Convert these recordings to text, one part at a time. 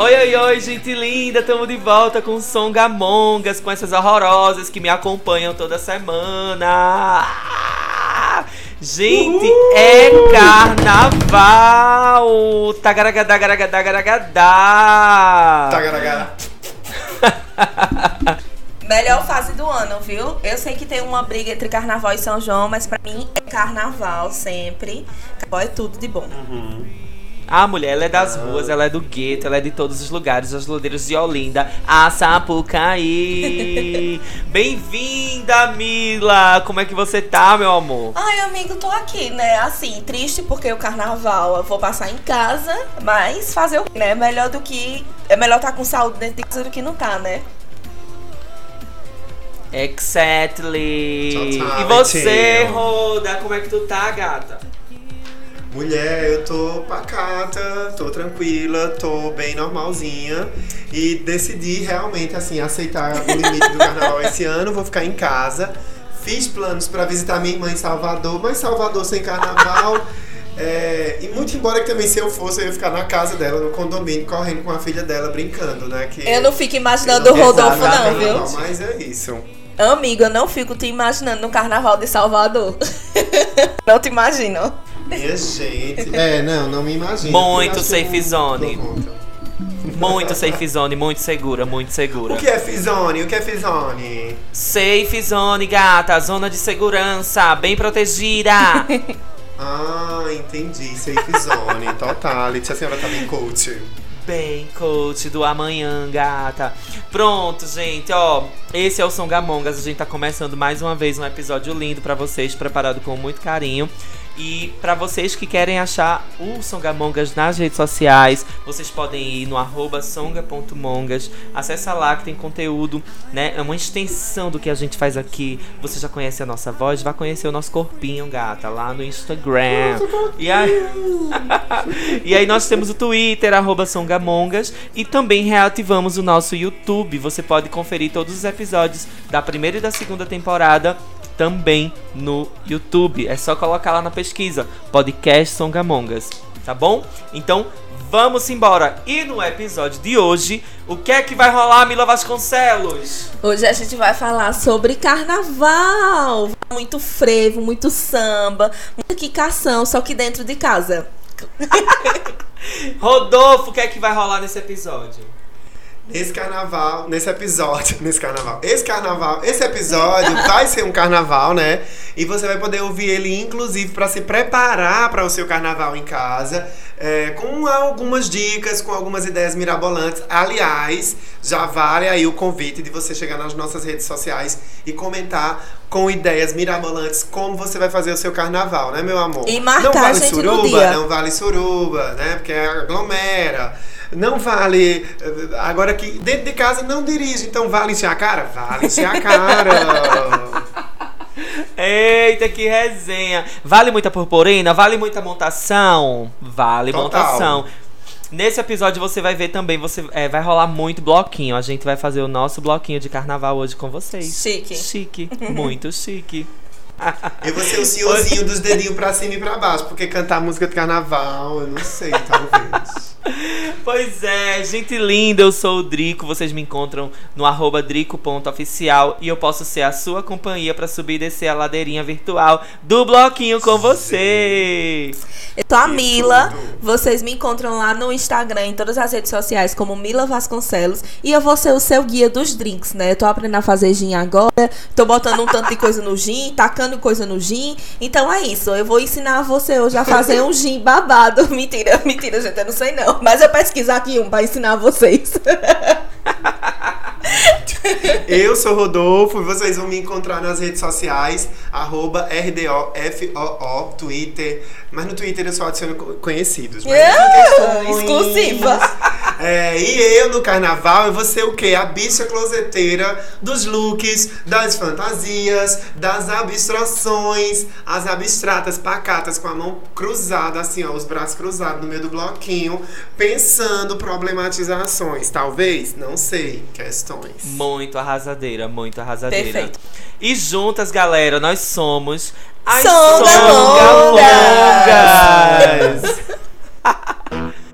Oi, oi, oi, gente linda! Tamo de volta com Songamongas, com essas horrorosas que me acompanham toda semana. Gente, é carnaval! Tagaragadagaragadagaragada! Tagaragá. Melhor fase do ano, viu? Eu sei que tem uma briga entre Carnaval e São João, mas pra mim é Carnaval sempre. Carnaval é tudo de bom. A mulher, ela é das ruas, ela é do gueto, ela é de todos os lugares, os lodeiros de Olinda, a Sapucaí. Bem-vinda, Mila! Como é que você tá, meu amor? Ai, amigo, tô aqui, né? Assim, triste porque o Carnaval eu vou passar em casa, mas fazer o quê, né? Melhor do que... É melhor estar com saúde dentro de casa do que não tá, né? Exactly! E você. Roda, como é que tu tá, gata? Mulher, eu tô pacata, tô tranquila, tô bem normalzinha e decidi realmente assim aceitar o limite do carnaval esse ano, vou ficar em casa. Fiz planos pra visitar minha irmã em Salvador, mas Salvador sem carnaval. é, e muito embora que também se eu fosse, eu ia ficar na casa dela, no condomínio, correndo com a filha dela, brincando, né? Que Eu não fico imaginando o Rodolfo, não, viu? Mas é isso. Amigo, eu não fico te imaginando no Carnaval de Salvador. não te imagino. Minha gente. É, não, não me imagino. Muito safe zone. Muito safe zone, muito segura, muito segura. O que é Fizone? O que é Fizone? Safe zone, gata, zona de segurança, bem protegida. Ah, entendi. Safe Zone. Totality. A senhora tá bem coach. bem, coach do amanhã, gata. Pronto, gente, ó. Esse é o Songamongas. A gente tá começando mais uma vez um episódio lindo pra vocês, preparado com muito carinho. E pra vocês que querem achar o Songamongas nas redes sociais, vocês podem ir no arroba songa.mongas. Acessa lá que tem conteúdo, né? É uma extensão do que a gente faz aqui. Você já conhece a nossa voz, vai conhecer o nosso corpinho, gata, lá no Instagram. E aí, e aí nós temos o Twitter, arroba Songamongas, e também reativamos o nosso YouTube. Você pode conferir todos os episódios da primeira e da segunda temporada também no YouTube. É só colocar lá na pesquisa, podcast Songamongas, tá bom? Então, vamos embora. E no episódio de hoje, o que é que vai rolar, Mila Vasconcelos? Hoje a gente vai falar sobre carnaval. Muito frevo, muito samba, muita quicação, só que dentro de casa. Rodolfo, o que é que vai rolar nesse episódio? Nesse carnaval, nesse episódio, nesse carnaval, esse carnaval, esse episódio vai ser um carnaval, né? E você vai poder ouvir ele, inclusive, para se preparar para o seu carnaval em casa, é, com algumas dicas, com algumas ideias mirabolantes. Aliás, já vale aí o convite de você chegar nas nossas redes sociais e comentar com ideias mirabolantes como você vai fazer o seu carnaval, né, meu amor? E marcar não vale suruba, não vale suruba, né? Porque aglomera. Não vale. eh, Agora que dentro de casa não dirige, então vale encher a cara? Vale encher a cara. Eita, que resenha! Vale muita purpurina? Vale muita montação? Vale Total. montação. Nesse episódio você vai ver também, você é, vai rolar muito bloquinho. A gente vai fazer o nosso bloquinho de carnaval hoje com vocês. Chique. Chique, muito chique. Eu vou ser o senhorzinho dos dedinhos pra cima e pra baixo, porque cantar música de carnaval, eu não sei, talvez. Pois é, gente linda, eu sou o Drico. Vocês me encontram no arroba drico.oficial e eu posso ser a sua companhia pra subir e descer a ladeirinha virtual do bloquinho com você. Eu sou a Mila. tudo. Vocês me encontram lá no Instagram, em todas as redes sociais, como Mila Vasconcelos. E eu vou ser o seu guia dos drinks, né? Eu tô aprendendo a fazer gin agora. Tô botando um tanto de coisa no gin, tacando coisa no gin. Então é isso. Eu vou ensinar você hoje a fazer um gin babado. Mentira, mentira, gente. Eu não sei não. Mas eu pesquisar aqui um pra ensinar vocês. Eu sou Rodolfo e vocês vão me encontrar nas redes sociais, arroba RDOFOO, Twitter. Mas no Twitter eu só adiciono co- conhecidos. Mas Yeah, questões- exclusiva. É, e eu no carnaval eu vou ser o quê? A bicha closeteira dos looks, das fantasias, das abstrações, as abstratas pacatas com a mão cruzada, assim, ó, os braços cruzados no meio do bloquinho, pensando problematizações. Talvez, não sei, questões. Muito arrasadeira, muito arrasadeira. Perfeito. E juntas, galera, nós somos as Songamongas. Songamongas.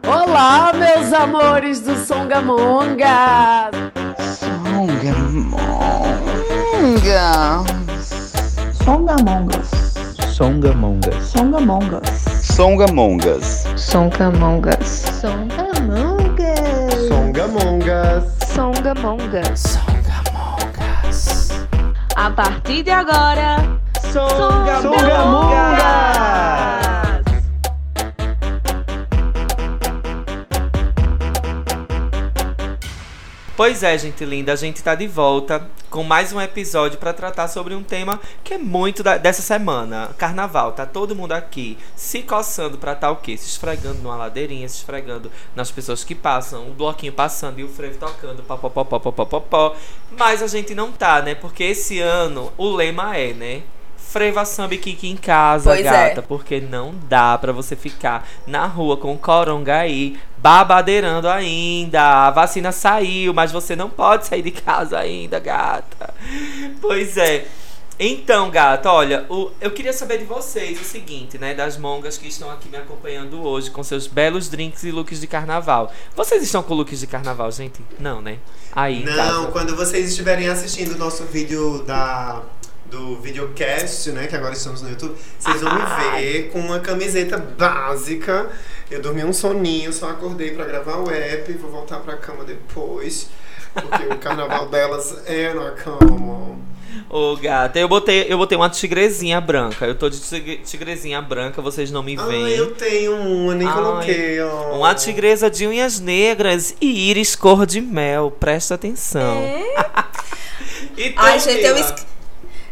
Olá, meus amores do Songamonga! Songamongas. Songamongas. Songamongas. Songamongas. Songamongas. Songamongas. Songamongas. Songamongas. A partir de agora, Songamungas! Pois é, gente linda, a gente tá de volta com mais um episódio para tratar sobre um tema que é muito da, dessa semana. Carnaval, tá todo mundo aqui se coçando para tal tá, o quê? Se esfregando numa ladeirinha, se esfregando nas pessoas que passam, o bloquinho passando e o frevo tocando, popopopopopopó. Mas a gente não tá, né? Porque esse ano o lema é, né? Freva samba e kiki em casa, Pois é. gata. Porque não dá pra você ficar na rua com o coronga aí, babadeirando ainda. A vacina saiu, mas você não pode sair de casa ainda, gata. Pois é. Então, gata, olha, o- eu queria saber de vocês o seguinte, né? Das mongas que estão aqui me acompanhando hoje com seus belos drinks e looks de carnaval. Vocês estão com looks de carnaval, gente? Não, né? Aí, Não, quando vocês estiverem assistindo o nosso vídeo da do videocast, né, que agora estamos no YouTube, vocês vão me ver com uma camiseta básica. Eu dormi um soninho, só acordei pra gravar o app, vou voltar pra cama depois, porque o carnaval delas é na cama. Ô, gata, eu botei, eu botei uma tigrezinha branca. Eu tô de tigre- tigrezinha branca, vocês não me Ah, veem. eu tenho uma, nem Ai, coloquei, ó. Uma tigresa de unhas negras e íris cor de mel. Presta atenção. então, Ai, gente, eu, Mila, esque-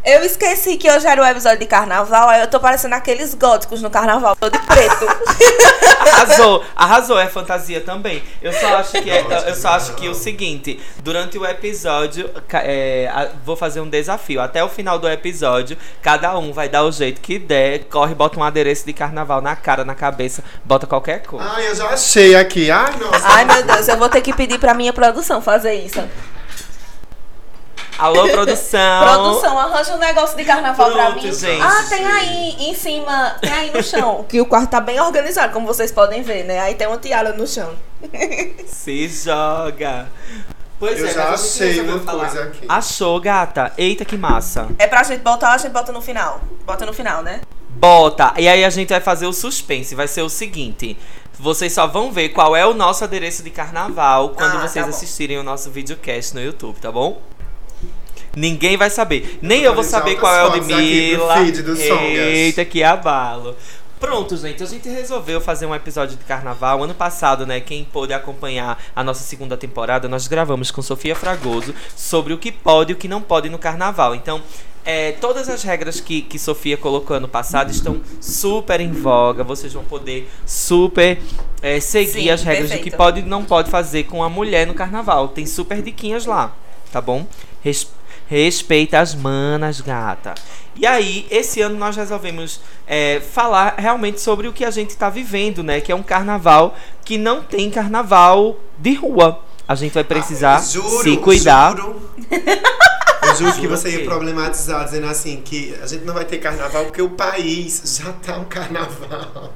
eu esqueci que hoje era o episódio de carnaval, aí eu tô parecendo aqueles góticos no carnaval, todo preto. Arrasou, arrasou, é fantasia também. Eu só acho que é, eu só acho que o seguinte, durante o episódio, é, a- vou fazer um desafio. Até o final do episódio, cada um vai dar o jeito que der, corre, bota um adereço de carnaval na cara, na cabeça, bota qualquer cor. Ai, eu já achei aqui. Ai, nossa. Ai, meu Deus, eu vou ter que pedir pra minha produção fazer isso. Alô, produção. Produção, arranja um negócio de carnaval pra Pronto, mim. gente. Ah, tem aí em cima, tem aí no chão. Que o quarto tá bem organizado, como vocês podem ver, né? Aí tem uma tiara no chão. Se joga. Pois Eu é, já achei uma coisa aqui. Achou, gata? Eita, que massa. É pra gente botar, a gente bota no final. Bota no final, né? Bota. E aí a gente vai fazer o suspense. Vai ser o seguinte. Vocês só vão ver qual é o nosso adereço de carnaval quando Ah, vocês tá assistirem o nosso videocast no YouTube, tá bom? Ninguém vai saber. Nem eu vou deixar saber qual é o de Mila. Eita, que abalo. Pronto, gente, a gente resolveu fazer um episódio de carnaval. Ano passado, né? Quem pôde acompanhar a nossa segunda temporada, nós gravamos com Sofia Fragoso sobre o que pode e o que não pode no carnaval. Então, é, todas as regras que, que Sofia colocou ano passado estão super em voga. Vocês vão poder super é, seguir Sim, as regras do que perfeito. pode e não pode fazer com a mulher no carnaval. Tem super diquinhas lá, tá bom? Res- respeita as manas, gata. E aí, esse ano nós resolvemos é, falar realmente sobre o que a gente tá vivendo, né? Que é um carnaval que não tem carnaval de rua. A gente vai precisar Ah, juro, se cuidar. Juro, eu juro que você ia problematizar, dizendo assim, que a gente não vai ter carnaval porque o país já tá um carnaval.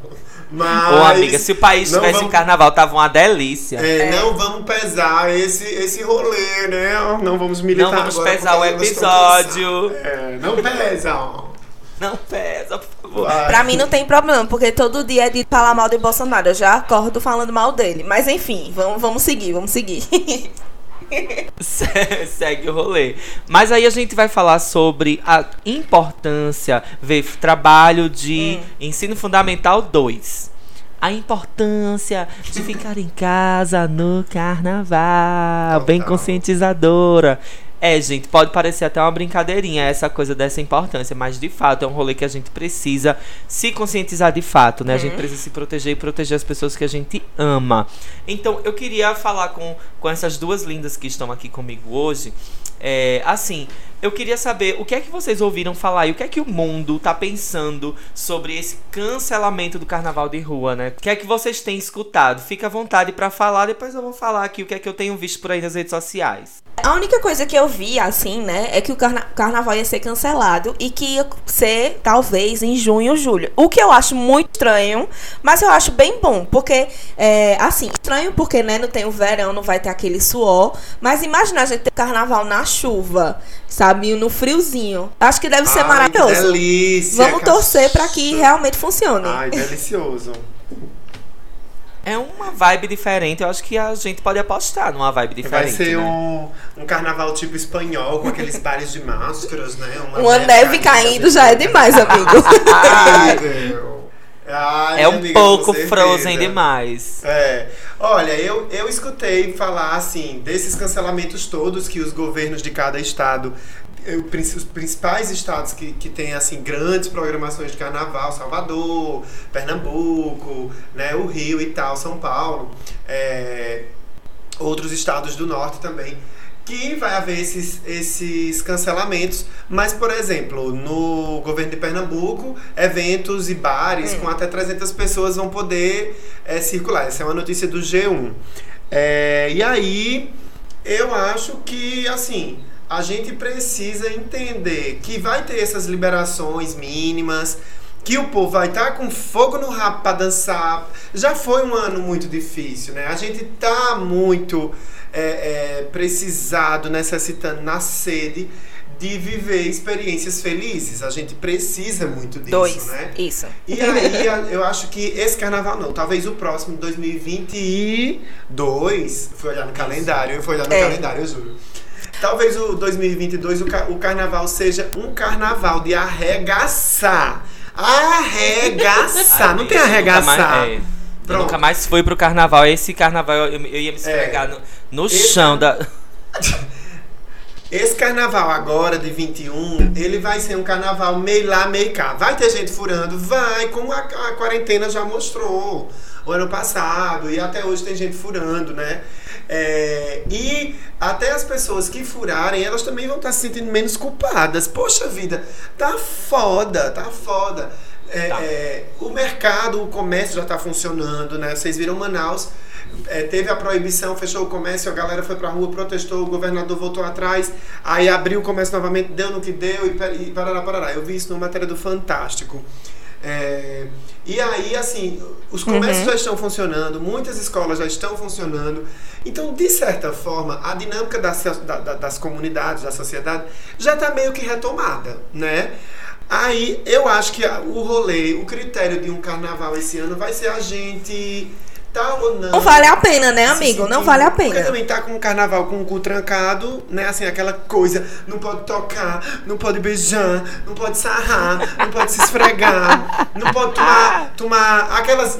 Mas. Ô, amiga, se o país tivesse vamos- carnaval, tava uma delícia. É, Não vamos pesar esse, esse rolê, né? Não vamos militar Não vamos agora, pesar o episódio. É, não pesam. Não pesa, por favor. Vai. Pra mim não tem problema, porque todo dia é de falar mal de Bolsonaro. Eu já acordo falando mal dele. Mas enfim, vamos, vamos seguir, vamos seguir. Se- Segue o rolê. Mas aí a gente vai falar sobre a importância, ver trabalho de ensino fundamental 2. A importância de ficar em casa no carnaval, bem conscientizadora. É, gente, pode parecer até uma brincadeirinha essa coisa dessa importância, mas de fato é um rolê que a gente precisa se conscientizar de fato, né? A gente precisa se proteger e proteger as pessoas que a gente ama. Então, eu queria falar com, com essas duas lindas que estão aqui comigo hoje. É, assim, eu queria saber o que é que vocês ouviram falar e o que é que o mundo tá pensando sobre esse cancelamento do carnaval de rua, né? O que é que vocês têm escutado? Fica à vontade pra falar, depois eu vou falar aqui o que é que eu tenho visto por aí nas redes sociais. A única coisa que eu vi, assim, né, é que o carna- carnaval ia ser cancelado e que ia ser, talvez, em junho ou julho. O que eu acho muito estranho, mas eu acho bem bom, porque, é, assim, estranho porque, né, não tem o verão, não vai ter aquele suor, mas imagina a gente ter carnaval na chuva, sabe, no friozinho. Acho que deve ser Ai, que maravilhoso. delícia, Vamos torcer pra que realmente funcione. Ai, delicioso. É uma vibe diferente, eu acho que a gente pode apostar numa vibe Vai diferente. ser né? um, um carnaval tipo espanhol, com aqueles bares de máscaras, né? Uma neve caindo já é demais, amigo. Incrível. Ai, É um amiga, pouco frozen demais. É. Olha, eu, eu escutei falar, assim, desses cancelamentos todos que os governos de cada estado, eh, os principais estados que, que têm, assim, grandes programações de carnaval, Salvador, Pernambuco, né, o Rio e tal, São Paulo, é, outros estados do norte também, que vai haver esses, esses cancelamentos. Mas, por exemplo, no governo de Pernambuco, eventos e bares com até 300 pessoas vão poder é, circular. Essa é uma notícia do G1. É, e aí, eu acho que, assim, a gente precisa entender que vai ter essas liberações mínimas, que o povo vai estar com fogo no rabo para dançar. Já foi um ano muito difícil, né? A gente tá muito é, é, precisado, necessitando, na sede de viver experiências felizes. A gente precisa muito disso, Dois. né? Isso. E aí, eu acho que esse carnaval não, talvez o próximo, 2022, fui olhar no calendário, eu fui olhar no É. calendário, eu juro. Talvez o 2022 o, ca- o carnaval seja um carnaval de arregaçar. Arregaçar, Ai, não tem eu nunca arregaçar. mais- é, nunca mais fui pro carnaval. Esse carnaval eu, eu ia me esfregar no, no Esse- chão da. Esse carnaval agora de 21, ele vai ser um carnaval meio lá, meio cá. Vai ter gente furando? Vai, como a, a quarentena já mostrou o ano passado, e até hoje tem gente furando, né? É, e até as pessoas que furarem, elas também vão estar se sentindo menos culpadas. Poxa vida, tá foda, tá foda. É, Tá. é, o mercado, o comércio já tá funcionando, né? Vocês viram Manaus, é, teve a proibição, fechou o comércio, a galera foi pra rua, protestou, o governador voltou atrás, aí abriu o comércio novamente, deu no que deu e, e parará, parará. Eu vi isso numa matéria do Fantástico. E aí, assim, os comércios já estão funcionando, muitas escolas já estão funcionando. Então, de certa forma, a dinâmica das, da- da- das comunidades, da sociedade, já está meio que retomada, né? Aí, eu acho que o rolê, o critério de um carnaval esse ano vai ser a gente tá ou não. Não vale a pena, né, amigo? Não vale a Porque pena. também tá com o carnaval com o cu trancado, né? Assim, aquela coisa, não pode tocar, não pode beijar, não pode sarrar, não pode se esfregar, não pode tomar, tomar aquelas.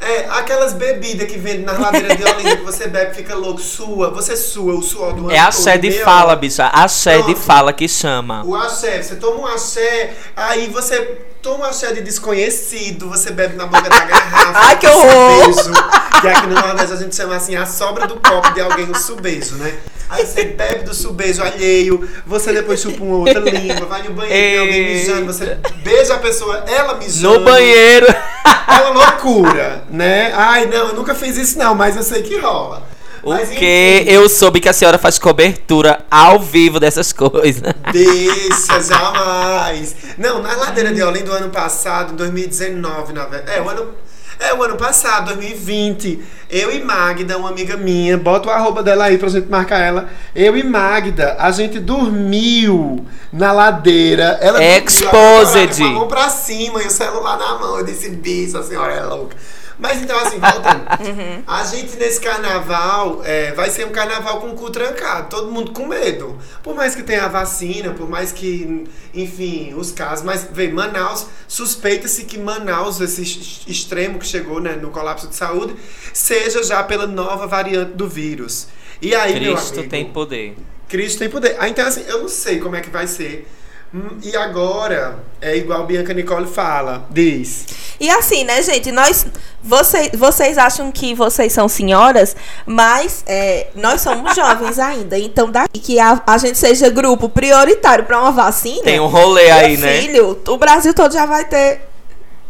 É, aquelas bebidas que vende nas ladeiras de Olinda que você bebe, fica louco, sua, você sua, o suor do É axé de fala, bicha. De Pronto. fala que chama. O axé, você toma um axé, aí você toma um axé de desconhecido, você bebe na boca da garrafa. Ai, que horror! subejo, que aqui no Nordeste a gente chama assim, a sobra do copo de alguém, o subejo, né? Aí você bebe do subejo alheio, você depois chupa uma outra língua, vai no banheiro, alguém mijando, você beija a pessoa, ela mijando. No banheiro. É uma loucura, né? Ai, não, eu nunca fiz isso não, mas eu sei que rola. O Mas, que? Eu soube que a senhora faz cobertura ao vivo dessas coisas. Deixa, jamais. Não, na ladeira de Olinda do ano passado, 2019, na verdade. É, o ano. É, o ano passado, 2020. Eu e Magda, uma amiga minha, bota o arroba dela aí pra gente marcar ela. Eu e Magda, a gente dormiu na ladeira. Ela Exposed. Com a mão pra cima e o celular na mão. Eu disse, bicho, a senhora é louca. Mas então, assim, voltando. A gente nesse carnaval é, vai ser um carnaval com o cu trancado, todo mundo com medo. Por mais que tenha a vacina, por mais que, enfim, os casos. Mas, vê, Manaus, suspeita-se que Manaus, esse ex- extremo que chegou né, no colapso de saúde, seja já pela nova variante do vírus. E aí, meu Cristo amigo, tem poder. Cristo tem poder. Ah, então, assim, eu não sei como é que vai ser. Hum, E agora, é igual Bianca Nicole fala, diz. E assim, né, gente? Nós, vocês, vocês acham que vocês são senhoras, mas é, nós somos jovens ainda. Então, daqui que a, a gente seja grupo prioritário para uma vacina. Tem um rolê aí, meu né? Filho, o Brasil todo já vai ter.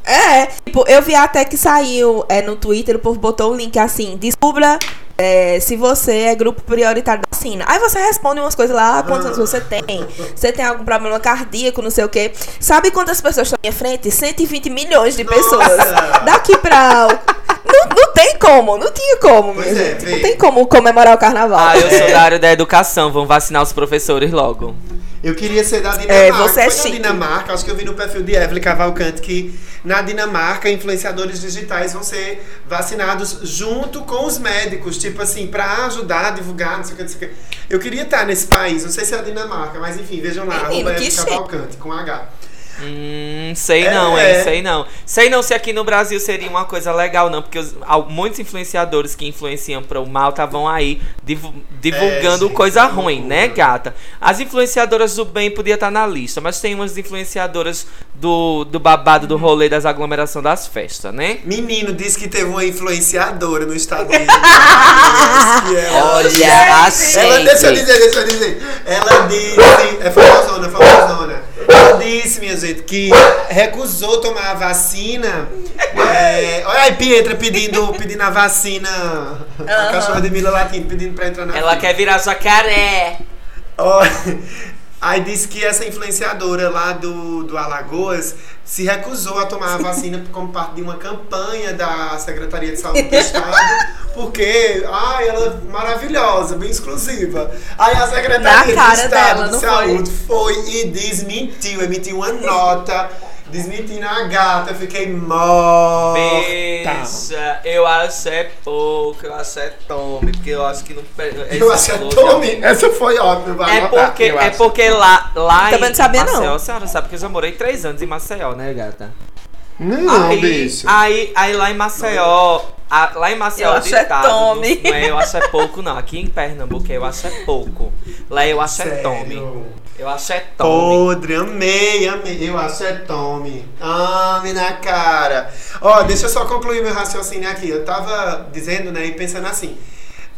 É, tipo, eu vi até que saiu é, no Twitter, o povo botou um link assim: descubra é, se você é grupo prioritário da vacina. Aí você responde umas coisas lá, ah, quantos anos você tem? Você tem algum problema cardíaco, não sei o quê. Sabe quantas pessoas estão à minha frente? 120 milhões de pessoas. Nossa! Daqui pra. Não, não tem como, não tinha como, Pois minha é. Não tem como comemorar o carnaval. Ah, eu sou da área da educação, vão vacinar os professores logo. Eu queria ser da Dinamarca. É, você é Foi. Dinamarca, acho que eu vi no perfil de Evelyn Cavalcante que na Dinamarca influenciadores digitais vão ser vacinados junto com os médicos, tipo assim, pra ajudar a divulgar, não sei o que, não sei o que. Eu queria estar nesse país, não sei se é a Dinamarca, mas enfim, vejam lá, Menino, Evelyn. Cavalcante, com H. Hum, sei É, não, é. hein? Sei não. Sei não se aqui no Brasil seria uma coisa legal, não, porque os- muitos influenciadores que influenciam para o mal estavam aí divu- divulgando É, gente, coisa é ruim, né, gata? As influenciadoras do bem podia estar na lista, mas tem umas influenciadoras do, do babado do rolê das aglomerações das festas, né? Menino disse que teve uma influenciadora no Estado ela- Olha, Ela, achei. deixa eu dizer, deixa eu dizer. Ela disse, é famosona, famosona. Ela disse, minha gente, que recusou tomar a vacina. É, olha aí, Pietra pedindo, pedindo a vacina. A cachorra de Mila Latino pedindo pra entrar na Ela fila. quer virar jacaré. Ó, Aí disse que essa influenciadora lá do, do Alagoas se recusou a tomar a vacina como parte de uma campanha da Secretaria de Saúde do Estado, porque, ai, ela é maravilhosa, bem exclusiva. Aí a Secretaria de Estado dela, de Saúde foi? e desmentiu, emitiu uma nota desmentindo a gata. Eu fiquei morta. Bicha, eu acho é pouco, eu acho é tome, porque eu acho que não. Eu achei Tommy, essa foi vai É porque, é acho. porque lá, lá Também em não sabia, não. Maceió, a senhora sabe que eu já morei três anos em Maceió, né, gata? Não, aí, bicho. aí, aí lá em Maceió, a- lá em Maceió Eu acho é ditado, tome. Não, é eu acho é pouco, não. Aqui em Pernambuco eu acho é pouco. Lá eu acho é Sério? tome. Eu acho é tome. Podre, amei, amei. Eu acho é Tommy. Ame na cara. Ó, deixa eu só concluir meu raciocínio aqui. Eu tava dizendo, né, e pensando assim.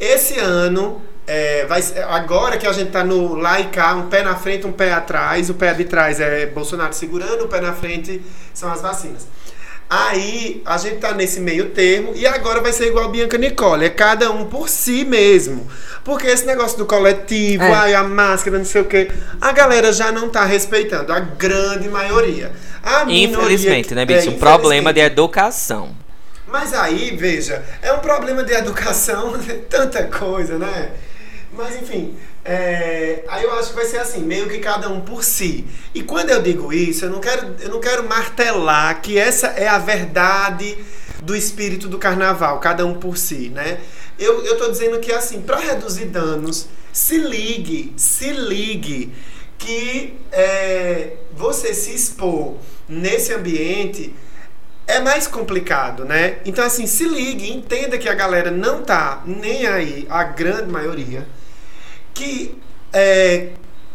Esse ano, é, vai agora que a gente tá no lá e cá, um pé na frente, um pé atrás. O pé de trás é Bolsonaro segurando, o pé na frente são as vacinas. Aí a gente tá nesse meio termo e agora vai ser igual Bianca Nicole, é cada um por si mesmo. Porque esse negócio do coletivo, É. ai, a máscara, não sei o quê, a galera já não tá respeitando, a grande maioria. A Infelizmente, que- né, bicho? é, um problema de educação. Mas aí, veja, é um problema de educação, tanta coisa, né? Mas enfim, é, aí eu acho que vai ser assim, meio que cada um por si. E quando eu digo isso, eu não quero, eu não quero martelar que essa é a verdade do espírito do carnaval, cada um por si, né? Eu, eu tô dizendo que assim, para reduzir danos, se ligue, se ligue que é, você se expor nesse ambiente é mais complicado, né? Então, assim, se ligue, entenda que a galera não tá nem aí, a grande maioria, que é,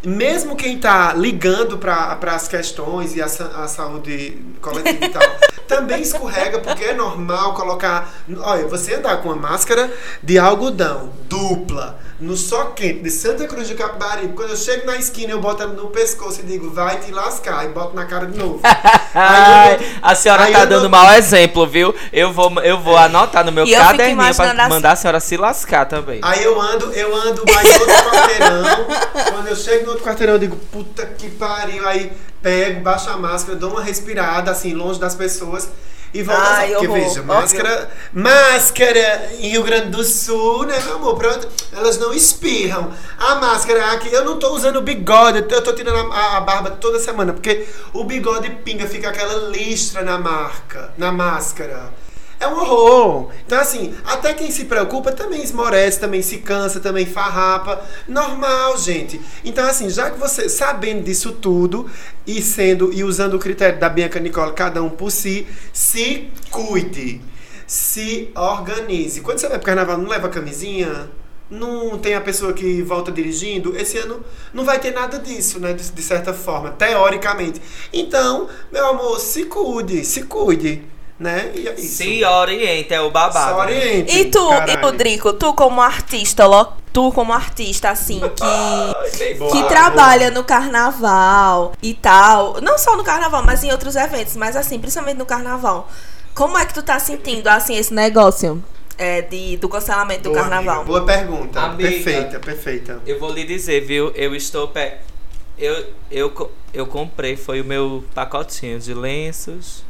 mesmo quem tá ligando para as questões e a, a saúde coletiva e tal, também escorrega, porque é normal colocar. Olha, você andar com uma máscara de algodão dupla no sol quente de Santa Cruz do Capibaribe, quando eu chego na esquina, eu boto no pescoço e digo, vai te lascar, e boto na cara de novo. Boto- a senhora tá dando boto- mau exemplo, viu? Eu vou, eu vou anotar no meu E caderninho pra assim- mandar a senhora se lascar também. Aí eu ando, eu ando mais outro quarteirão. Quando eu chego no outro quarteirão, eu digo, puta que pariu. Aí pego, baixo a máscara, dou uma respirada, assim, longe das pessoas. E volto a Ai. Porque horror, veja, máscara, máscara em Rio Grande do Sul, né, meu amor? Pronto, elas não espirram. A máscara aqui, eu não tô usando bigode, eu tô tirando a, a barba toda semana, porque o bigode pinga, fica aquela listra na marca, na máscara. É um horror. Então, assim, até quem se preocupa também esmorece, também se cansa, também farrapa. Normal, gente. Então, assim, já que você, sabendo disso tudo e sendo e usando o critério da Bianca Nicole, cada um por si, se cuide. Se organize. Quando você vai pro carnaval, não leva camisinha? não tem a pessoa que volta dirigindo. Esse ano não vai ter nada disso, né? De, de certa forma, teoricamente. Então, meu amor, se cuide, se cuide, né? E é isso. Se orienta, é o babado. Só né? oriente. E tu, e caralho. tu, Drico, tu como artista, lo- tu como artista, assim, que, Boa, que boa. trabalha no carnaval e tal, não só no carnaval, mas em outros eventos, mas assim, principalmente no carnaval. Como é que tu tá sentindo, assim, esse negócio é, de, do cancelamento do carnaval? amiga, boa pergunta. Amiga. Perfeita, perfeita. Eu vou lhe dizer, viu? Eu estou. Pe... Eu, eu, eu comprei, foi o meu pacotinho de lenços.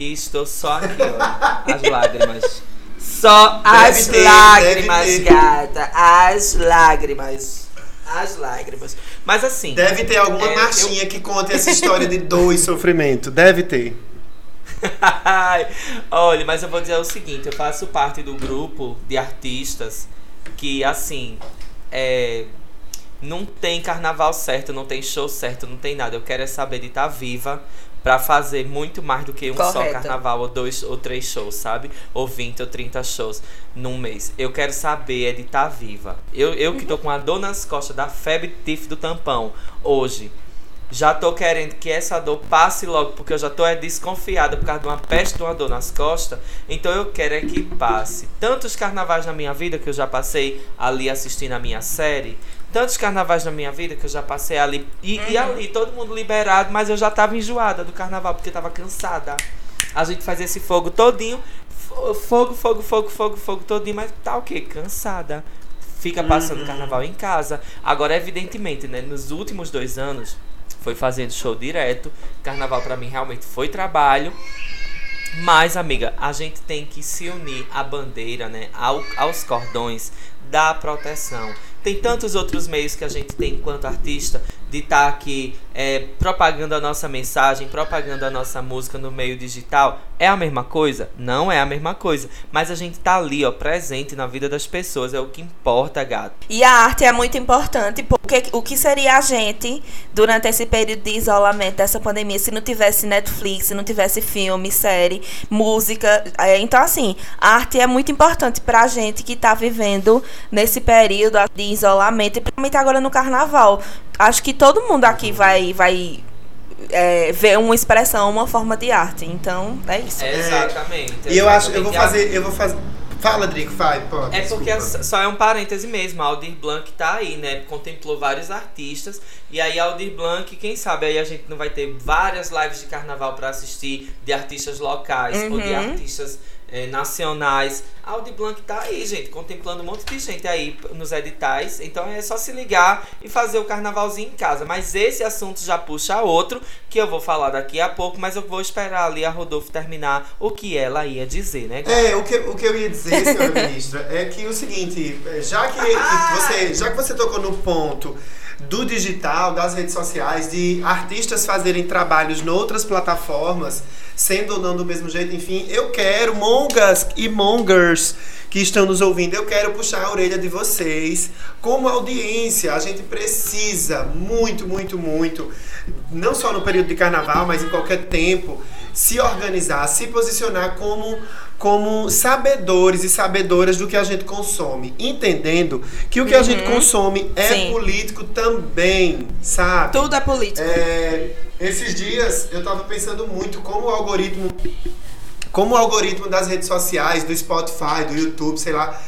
E estou só aqui, ó. As lágrimas. Só as lágrimas, ter. gata. As lágrimas. As lágrimas. Mas assim. Deve ter alguma É, marchinha que conte essa história de dor e sofrimento. Deve ter. Olha, mas eu vou dizer o seguinte, eu faço parte do grupo de artistas que, assim, é, não tem carnaval certo, não tem show certo, não tem nada. Eu quero é saber de estar viva pra fazer muito mais do que um só Correto. carnaval ou dois ou três shows, sabe? Ou 20 ou 30 shows num mês. Eu quero saber é de estar viva. Eu, eu que tô com a dor nas costas da febre tif do tampão hoje. Já tô querendo que essa dor passe logo, porque eu já tô é, desconfiada por causa de uma peste de uma dor nas costas. Então eu quero é que passe. Tantos carnavais na minha vida que eu já passei ali assistindo a minha série. Tantos carnavais na minha vida que eu já passei ali. E, e ali, todo mundo liberado, mas eu já tava enjoada do carnaval, porque eu tava cansada. A gente faz esse fogo todinho. fo- Fogo, fogo, fogo, fogo, fogo todinho, mas tá o quê? Cansada. Fica passando carnaval em casa. Agora, evidentemente, né? Nos últimos dois anos, foi fazendo show direto. Carnaval pra mim realmente foi trabalho. Mas, amiga, a gente tem que se unir à bandeira, né? Ao, aos cordões da proteção. Tem tantos outros meios que a gente tem enquanto artista de estar aqui é, propagando a nossa mensagem, propagando a nossa música no meio digital. É a mesma coisa? Não é a mesma coisa. Mas a gente tá ali, ó, presente na vida das pessoas. É o que importa, gato. E a arte é muito importante, porque o que seria a gente durante esse período de isolamento dessa pandemia se não tivesse Netflix, se não tivesse filme, série, música. É, Então, assim, a arte é muito importante pra gente que tá vivendo nesse período de isolamento, e principalmente agora no carnaval. Acho que todo mundo aqui vai, vai é, ver uma expressão, uma forma de arte. Então, é isso. Exatamente. E eu acho, eu vou fazer, eu vou fazer. Fala, Drico, vai, pode. É porque desculpa. só é um parêntese mesmo. A Aldir Blanc tá aí, né? Contemplou vários artistas. E aí, a Aldir Blanc, quem sabe aí a gente não vai ter várias lives de carnaval pra assistir de artistas locais ou de Uhum. artistas eh, nacionais. A Aldir Blanc tá aí, gente, contemplando um monte de gente aí nos editais. Então é só se ligar e fazer o carnavalzinho em casa. Mas esse assunto já puxa outro, que eu vou falar daqui a pouco, mas eu vou esperar ali a Rodolfo terminar o que ela ia dizer, né? gata? É, o que, o que eu ia dizer, senhora ministra, é que o seguinte, já que, que você, já que você tocou no ponto do digital, das redes sociais, de artistas fazerem trabalhos em outras plataformas, sendo ou não do mesmo jeito, enfim, eu quero, mongas e mongers que estão nos ouvindo, eu quero puxar a orelha de vocês. Como audiência, a gente precisa muito, muito, muito, não só no período de carnaval, mas em qualquer tempo, se organizar, se posicionar como como sabedores e sabedoras do que a gente consome, entendendo que o que a gente consome é Sim. político também, sabe? Tudo é político. É, esses dias eu tava pensando muito como o algoritmo como o algoritmo das redes sociais, do Spotify, do YouTube, sei lá,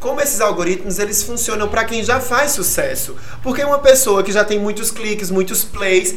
como esses algoritmos eles funcionam para quem já faz sucesso. Porque uma pessoa que já tem muitos cliques, muitos plays,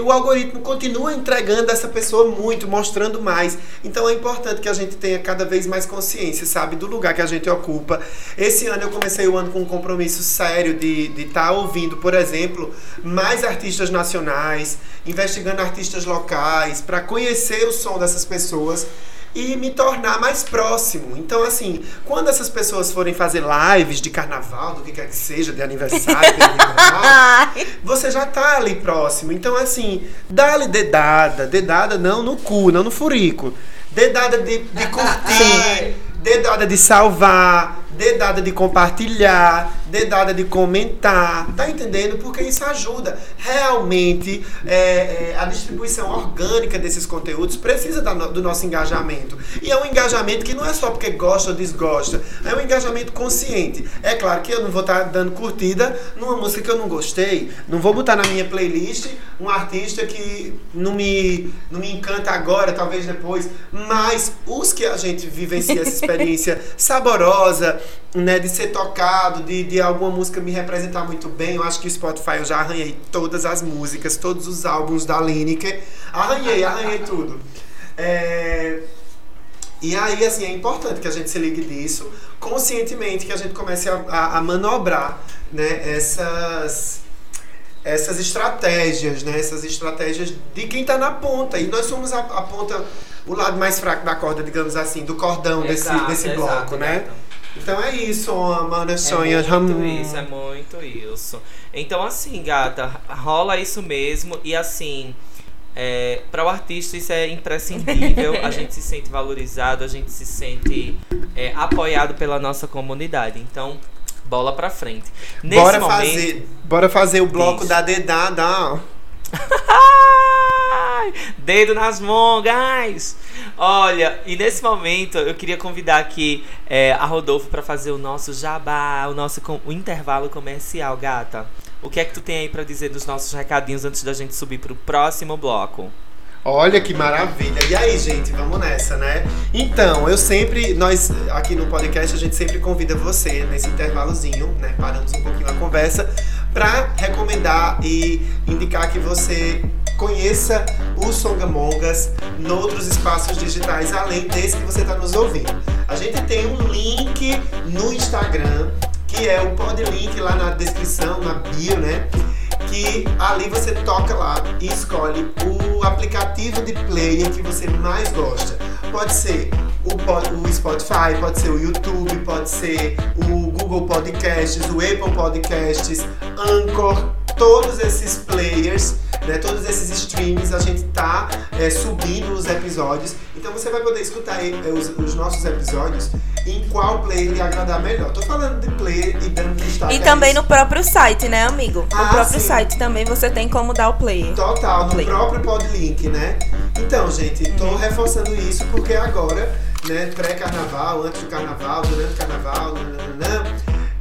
o algoritmo continua entregando essa pessoa muito, mostrando mais. Então é importante que a gente tenha cada vez mais consciência, sabe, do lugar que a gente ocupa. Esse ano eu comecei o ano com um compromisso sério de estar tá ouvindo, por exemplo, mais artistas nacionais, investigando artistas locais, para conhecer o som dessas pessoas e me tornar mais próximo. Então, assim, quando essas pessoas forem fazer lives de carnaval, do que quer que seja, de aniversário, de você já tá ali próximo. Então, assim, dá-lhe dedada. Dedada não no cu, não no furico. Dedada de, de curtir, dedada de salvar, dedada de compartilhar, dedada de comentar, tá entendendo? Porque isso ajuda. Realmente, é, é, a distribuição orgânica desses conteúdos precisa da do nosso engajamento. E é um engajamento que não é só porque gosta ou desgosta, é um engajamento consciente. É claro que eu não vou estar dando curtida numa música que eu não gostei, não vou botar na minha playlist um artista que não me, não me encanta agora, talvez depois, mas os que a gente vivencia essa experiência saborosa, né, de ser tocado, de, de alguma música me representar muito bem. Eu acho que o Spotify eu já arranhei todas as músicas, todos os álbuns da Lineker. Arranhei, arranhei tudo. É, E aí, assim, é importante que a gente se ligue disso conscientemente, que a gente comece a, a- a manobrar né, essas, essas estratégias, né? Essas estratégias de quem está na ponta. E nós somos a, a ponta, o lado mais fraco da corda, digamos assim, do cordão desse, Exato, desse exato, bloco, né? gata. Então é isso, mana, sonha. É muito isso, é muito isso. Então, assim, gata, rola isso mesmo. E assim, é, para o artista isso é imprescindível. a gente se sente valorizado, a gente se sente é, apoiado pela nossa comunidade. Então, bola pra frente. Nesse Bora momento. fazer, bora fazer o bloco Isso. da dedada, dedo nas mongas! Olha, e nesse momento eu queria convidar aqui é, a Rodolfo para fazer o nosso jabá, o nosso o intervalo comercial, gata. O que é que tu tem aí pra dizer dos nossos recadinhos antes da gente subir pro próximo bloco? Olha que maravilha. E aí, gente, vamos nessa, né? Então, eu sempre, nós aqui no podcast, a gente sempre convida você nesse intervalozinho, né? Paramos um pouquinho a conversa para recomendar e indicar que você conheça o Songamongas noutros espaços digitais, além desse que você está nos ouvindo. A gente tem um link no Instagram, que é o podlink lá na descrição, na bio, né? Que ali você toca lá e escolhe o aplicativo de player que você mais gosta. Pode ser o, o Spotify, pode ser o YouTube, pode ser o Google Podcasts, o Apple Podcasts, Anchor, todos esses players, né, todos esses streams, a gente tá é, subindo os episódios. Então você vai poder escutar aí, é, os, os nossos episódios em qual player lhe agradar melhor. Tô falando de player e dando destaque E a também isso. no próprio site, né, amigo? No Ah, próprio sim. site também você tem como dar o play. Total, no Play. próprio Podlink, né? Então, gente, tô reforçando isso porque agora, né, pré-carnaval, antes do carnaval, durante o carnaval, nananã,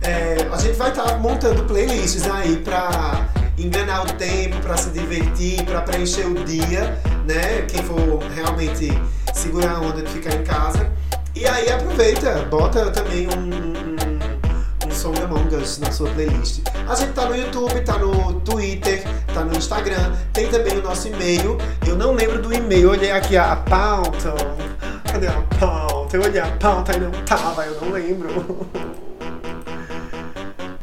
é, a gente vai estar montando playlists aí pra enganar o tempo, pra se divertir, pra preencher o dia, né? Quem for realmente segurar a onda de ficar em casa. E aí aproveita, bota também um- som Among Us na sua playlist. A gente tá no YouTube, tá no Twitter, tá no Instagram, tem também o nosso e-mail. Eu não lembro do e-mail, olhei aqui a pauta. Cadê a pauta? Eu olhei a pauta e não tava, eu não lembro.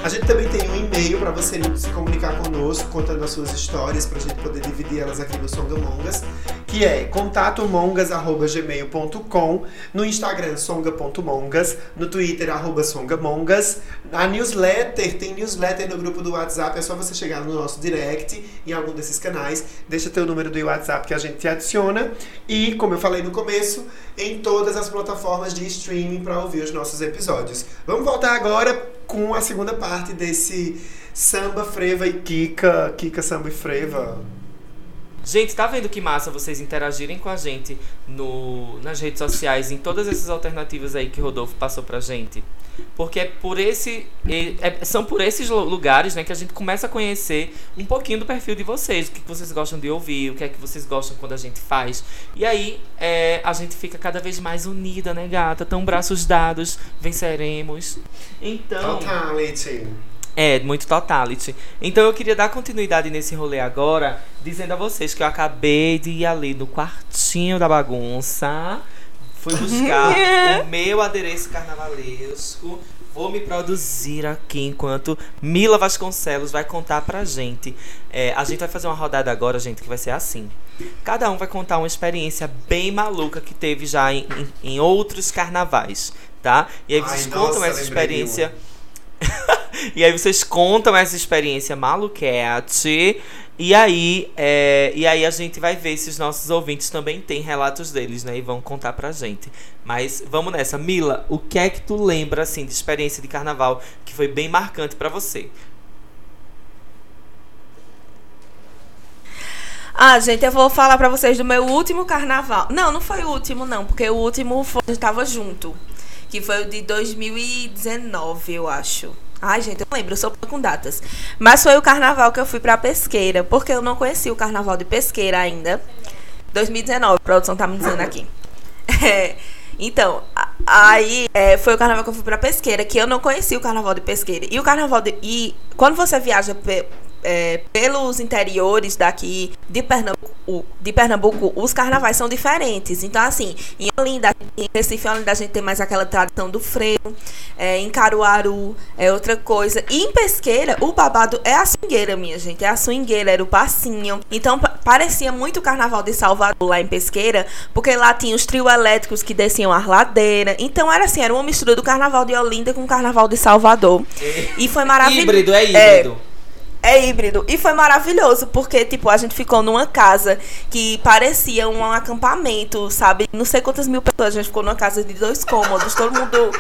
A gente também tem um e-mail para você se comunicar conosco, contando as suas histórias, pra gente poder dividir elas aqui no Songamongas, que é contatomongas.gmail.com, no Instagram songa.mongas, no Twitter arroba songamongas, a newsletter, tem newsletter no grupo do WhatsApp, é só você chegar no nosso direct em algum desses canais, deixa teu número do WhatsApp que a gente te adiciona, e como eu falei no começo, em todas as plataformas de streaming para ouvir os nossos episódios. Vamos voltar agora com a segunda parte desse samba, freva e Kika, Kika, samba e freva. Gente, tá vendo que massa vocês interagirem com a gente no, nas redes sociais, em todas essas alternativas aí que Rodolfo passou pra gente? Porque é por esse. é- são por esses lu- lugares né, que a gente começa a conhecer um pouquinho do perfil de vocês, o que que vocês gostam de ouvir, o que é que vocês gostam quando a gente faz. E aí é, a gente fica cada vez mais unida, né, gata? Então, braços dados, venceremos. Então. Totality. É, muito totality. Então eu queria dar continuidade nesse rolê agora, dizendo a vocês que eu acabei de ir ali no quartinho da bagunça. Fui buscar o meu adereço carnavalesco. Vou me produzir aqui enquanto Mila Vasconcelos vai contar pra gente. É, a gente vai fazer uma rodada agora, gente, que vai ser assim. Cada um vai contar uma experiência bem maluca que teve já em, em- em outros carnavais, tá? E aí Ai, vocês nossa, contam essa lembrei de experiência. E aí vocês contam essa experiência maluquete. E aí, é, e aí a gente vai ver se os nossos ouvintes também têm relatos deles, né? E vão contar pra gente. Mas vamos nessa. Mila, o que é que tu lembra, assim, de experiência de carnaval que foi bem marcante pra você? Ah, gente, eu vou falar pra vocês do meu último carnaval. Não, não foi o último, não, porque o último foi, gente tava junto. Que foi o de 2019, eu acho. Ai, gente, eu não lembro, eu sou com datas. Mas foi o carnaval que eu fui pra pesqueira, porque eu não conhecia o carnaval de pesqueira ainda. 2019, a produção tá me dizendo aqui. É, então, aí é, foi o carnaval que eu fui pra pesqueira, que eu não conhecia o carnaval de pesqueira. E o carnaval de. E quando você viaja é, pelos interiores daqui de Pernambuco, de Pernambuco, os carnavais são diferentes. Então, assim, em Olinda, em Recife Olinda, a gente tem mais aquela tradição do freio. É, em Caruaru é outra coisa. E em Pesqueira, o babado é a swingueira, minha gente. É a swingueira, era o passinho. Então, pa- parecia muito o carnaval de Salvador lá em Pesqueira, porque lá tinha os trio elétricos que desciam as ladeiras. Então, era assim, era uma mistura do carnaval de Olinda com o carnaval de Salvador. E foi maravilhoso. Híbrido, é híbrido. É híbrido. E foi maravilhoso, porque, tipo, a gente ficou numa casa que parecia um acampamento, sabe? Não sei quantas mil pessoas. A gente ficou numa casa de dois cômodos, todo mundo.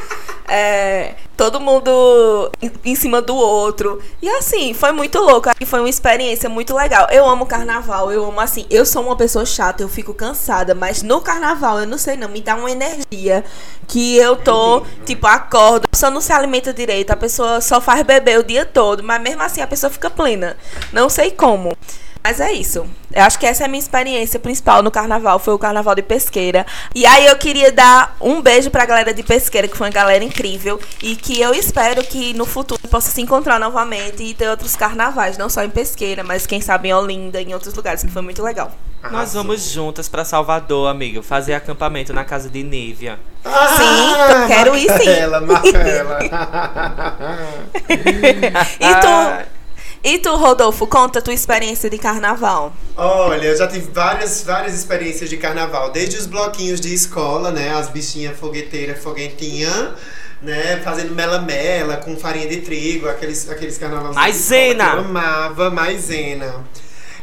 é, todo mundo em, cima do outro. E assim, foi muito louco. Aqui foi uma experiência muito legal. Eu amo carnaval, eu amo assim. Eu sou uma pessoa chata, eu fico cansada, mas no carnaval, eu não sei não, me dá uma energia que eu tô, tipo, acordo, a pessoa não se alimenta direito, a pessoa só faz beber o dia todo, mas mesmo assim a pessoa fica plena. Não sei como. Mas é isso. Eu acho que essa é a minha experiência principal no carnaval, foi o carnaval de pesqueira. E aí eu queria dar um beijo pra galera de pesqueira, que foi uma galera incrível. E que eu espero que no futuro possa se encontrar novamente e ter outros carnavais, não só em pesqueira, mas quem sabe em Olinda, em outros lugares, que foi muito legal. Nós vamos juntas pra Salvador, amiga, fazer acampamento na casa de Nívia. Sim, eu quero ir sim. Ela, marca ela. E tu, e tu, Rodolfo, conta a tua experiência de carnaval. Olha, eu já tive várias, várias experiências de carnaval, desde os bloquinhos de escola, né? As bichinhas fogueteiras, foguetinha, né? Fazendo mela-mela com farinha de trigo, aqueles, aqueles carnavais de Maisena! que eu amava, maisena.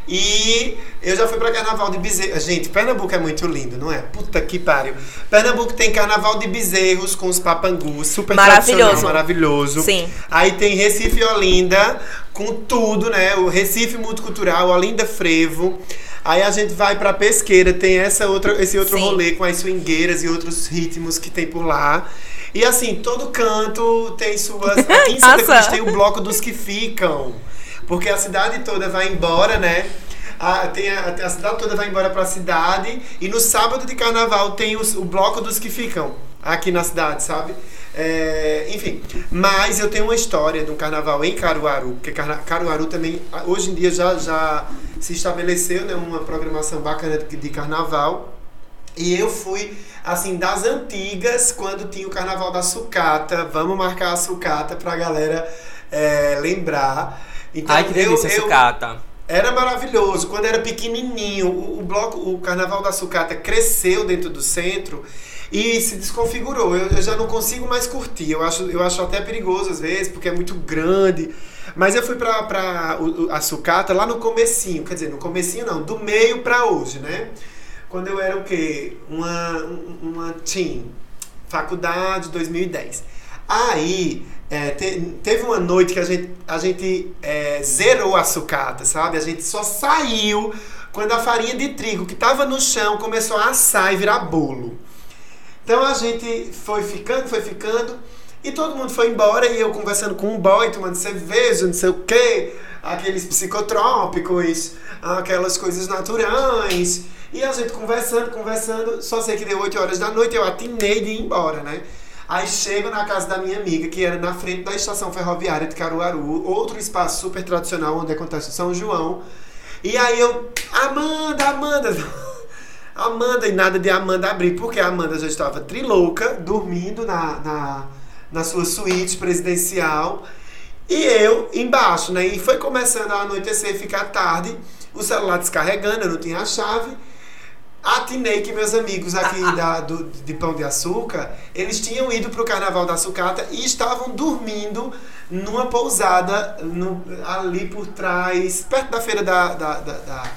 E eu já fui pra carnaval de bezerros. Gente, Pernambuco é muito lindo, não é? Puta que pariu. Pernambuco tem carnaval de bezerros com os papangus, super Maravilhoso. tradicional, maravilhoso. Sim. Aí tem Recife e Olinda, com tudo, né? O Recife Multicultural, Olinda Frevo. Aí a gente vai pra Pesqueira, tem essa outra, esse outro Sim. rolê com as swingueiras e outros ritmos que tem por lá. E assim, todo canto tem suas. Aqui em Santa. Cruz tem o bloco dos que ficam. Porque a cidade toda vai embora, né? A, tem a, a cidade toda vai embora pra cidade. E no sábado de carnaval tem os- o bloco dos que ficam aqui na cidade, sabe? É, enfim, mas eu tenho uma história de um carnaval em Caruaru, porque Caruaru também, hoje em dia já, já se estabeleceu né, uma programação bacana de, de carnaval. E eu fui, assim, das antigas, quando tinha o carnaval da sucata. Vamos marcar a sucata pra galera é, lembrar. Então, Ai, que delícia, eu, eu, sucata. era maravilhoso. Quando era pequenininho, o, o bloco, o Carnaval da Sucata cresceu dentro do centro e se desconfigurou. Eu, eu já não consigo mais curtir. Eu acho, eu acho até perigoso às vezes, porque é muito grande. Mas eu fui pra, pra o- o- a Sucata lá no comecinho, quer dizer, no comecinho não, do meio pra hoje, né? Quando eu era o quê? Uma, um- uma teen, faculdade 2010. Aí, é, te- teve uma noite que a gente, a gente é, zerou a sucata, sabe? A gente só saiu quando a farinha de trigo que tava no chão começou a assar e virar bolo. Então a gente foi ficando, foi ficando, e todo mundo foi embora, e eu conversando com um boy, tomando cerveja, não sei o quê, aqueles psicotrópicos, aquelas coisas naturais. E a gente conversando, conversando, só sei que deu 8 horas da noite, eu atinei de ir embora, né? Aí chego na casa da minha amiga, que era na frente da estação ferroviária de Caruaru, outro espaço super tradicional onde acontece o São João. E aí eu, Amanda, Amanda, Amanda, e nada de Amanda abrir, porque a Amanda já estava trilouca, dormindo na, na, na sua suíte presidencial. E eu embaixo, né? E foi começando a anoitecer, ficar tarde, o celular descarregando, eu não tinha a chave. Atinei que meus amigos aqui da, do, de Pão de Açúcar, eles tinham ido pro Carnaval da Sucata e estavam dormindo numa pousada no- ali por trás, perto da feira da, da, da- da-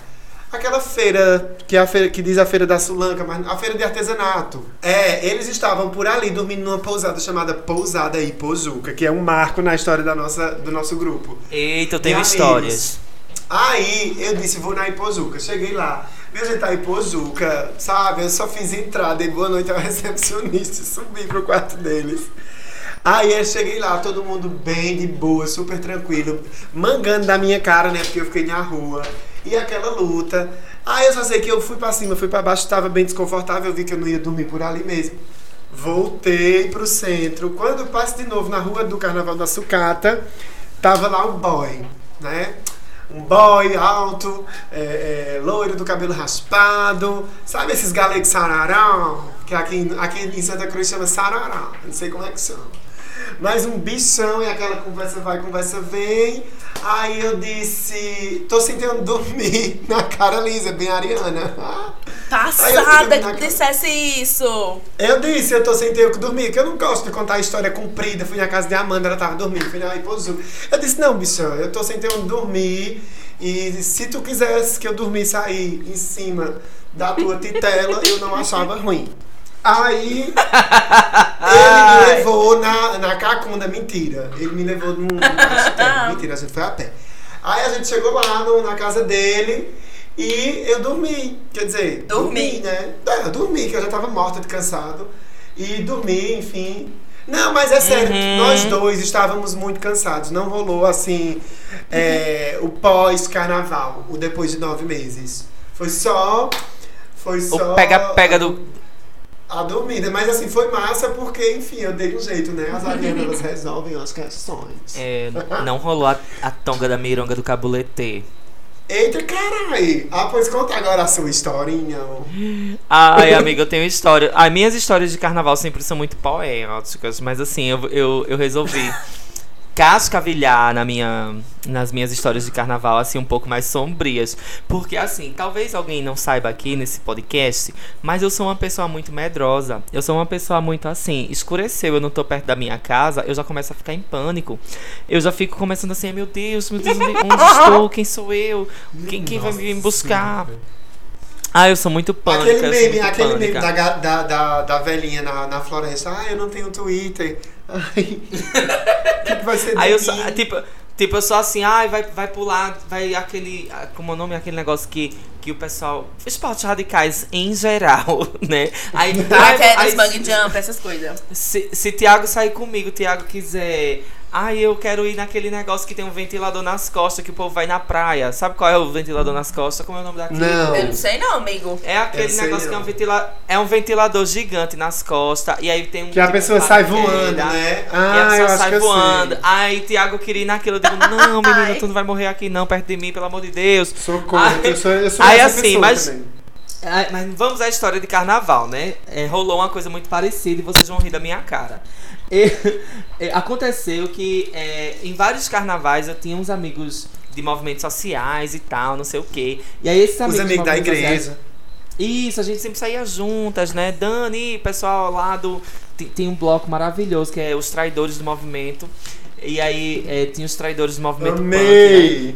Aquela feira que é a feira que diz a feira da Sulanca, mas a feira de artesanato. É, eles estavam por ali dormindo numa pousada chamada Pousada Ipojuca, que é um marco na história da nossa, do nosso grupo. Eita, eu tenho amigos. histórias. Aí eu disse, vou na Ipojuca. Cheguei lá. Meu gente, a Ipojuca, sabe? Eu só fiz entrada, dei boa noite ao recepcionista e subi pro quarto deles. Aí eu cheguei lá, todo mundo bem de boa, super tranquilo, mangando da minha cara, né? Porque eu fiquei na rua. E aquela luta. Aí eu só sei que eu fui pra cima, fui pra baixo, tava bem desconfortável, eu vi que eu não ia dormir por ali mesmo. Voltei pro centro. Quando eu passo de novo na rua do Carnaval da Sucata, tava lá o boy, né? Um boy alto, é, é, loiro do cabelo raspado, sabe esses galegos sararão? Que aqui, aqui em Santa Cruz chama sararão, não sei como é que chama. Mas um bichão e aquela conversa vai, conversa vem. Aí eu disse, tô sentindo dormir na cara lisa, bem ariana. Passada que dissesse isso. Eu disse, eu tô sem ter o que dormir, que eu não gosto de contar a história comprida. Fui na casa de Amanda, ela tava dormindo, fui na Ipozu. Eu disse, não, bichão, eu tô sem ter onde dormir. E se tu quisesse que eu dormisse aí em cima da tua titela, eu não achava ruim. Aí ele me levou na, na Cacunda, mentira. Ele me levou num, num castelo. Mentira, a gente foi a pé. Aí a gente chegou lá no- na casa dele e eu dormi. Quer dizer, Dormi. dormi, né? É, eu dormi, que eu já tava morta de cansado. E dormi, enfim. Não, mas é sério, Uhum. nós dois estávamos muito cansados. Não rolou assim é, o pós-carnaval, o depois de nove meses. Foi só. Foi só. O pega-pega do. A dormida, mas assim, foi massa porque, enfim, eu dei um jeito, né? As arianas elas resolvem as questões. É, não rolou a, a tonga da mironga do cabuletê. Eita, carai! Ah, pois conta agora a sua historinha. Ai, amiga, eu tenho história. As minhas histórias de carnaval sempre são muito poéticas, mas assim, eu, eu, eu resolvi cascavilhar na minha, nas minhas histórias de carnaval, assim, um pouco mais sombrias. Porque, assim, talvez alguém não saiba aqui nesse podcast, mas eu sou uma pessoa muito medrosa. Eu sou uma pessoa muito assim, escureceu, eu não tô perto da minha casa, eu já começo a ficar em pânico. Eu já fico começando assim, meu Deus, meu Deus, onde onde estou? Quem sou eu? Quem, quem vai me buscar? Ah, eu sou muito pânica. Aquele sou meme, muito aquele meme da, da, da, da velhinha na, na floresta. Ah, eu não tenho Twitter. Ai. O que, que vai ser Aí eu sou, tipo, tipo, eu sou assim, ai, vai, vai pular, vai aquele, como é o nome, aquele negócio que, que o pessoal, esportes radicais em geral, né? Aí, ai, Paraquedas, aí, bang jump, essas coisas. se, se Tiago sair comigo, Tiago quiser, ai, eu quero ir naquele negócio que tem um ventilador nas costas, que o povo vai na praia. Sabe qual é o ventilador nas costas? Como é o nome daquilo? Não. Eu não sei não, amigo. É aquele negócio que é um, não. ventila é um ventilador gigante nas costas, e aí tem um. Que a tipo, pessoa um sai voando, né? e a Ah, eu pessoa acho sai voando. Aí Tiago queria ir naquilo. Eu digo, não, menino, Ai. tu não vai morrer aqui não, perto de mim, pelo amor de Deus. Socorro, Aí- eu sou, eu sou aí, essa assim, mas- também. Ah, Mas vamos à história de carnaval, né? É, rolou uma coisa muito parecida e vocês vão rir da minha cara. E- aconteceu que é, em vários carnavais eu tinha uns amigos de movimentos sociais e tal, não sei o quê. E aí esses amigos, Os amigos da movimentos sociais- igreja. isso, a gente sempre saía juntas, né? Dani, pessoal lá do. Tem, um bloco maravilhoso que é os traidores do movimento. E aí é, tinha os traidores do movimento punk, né?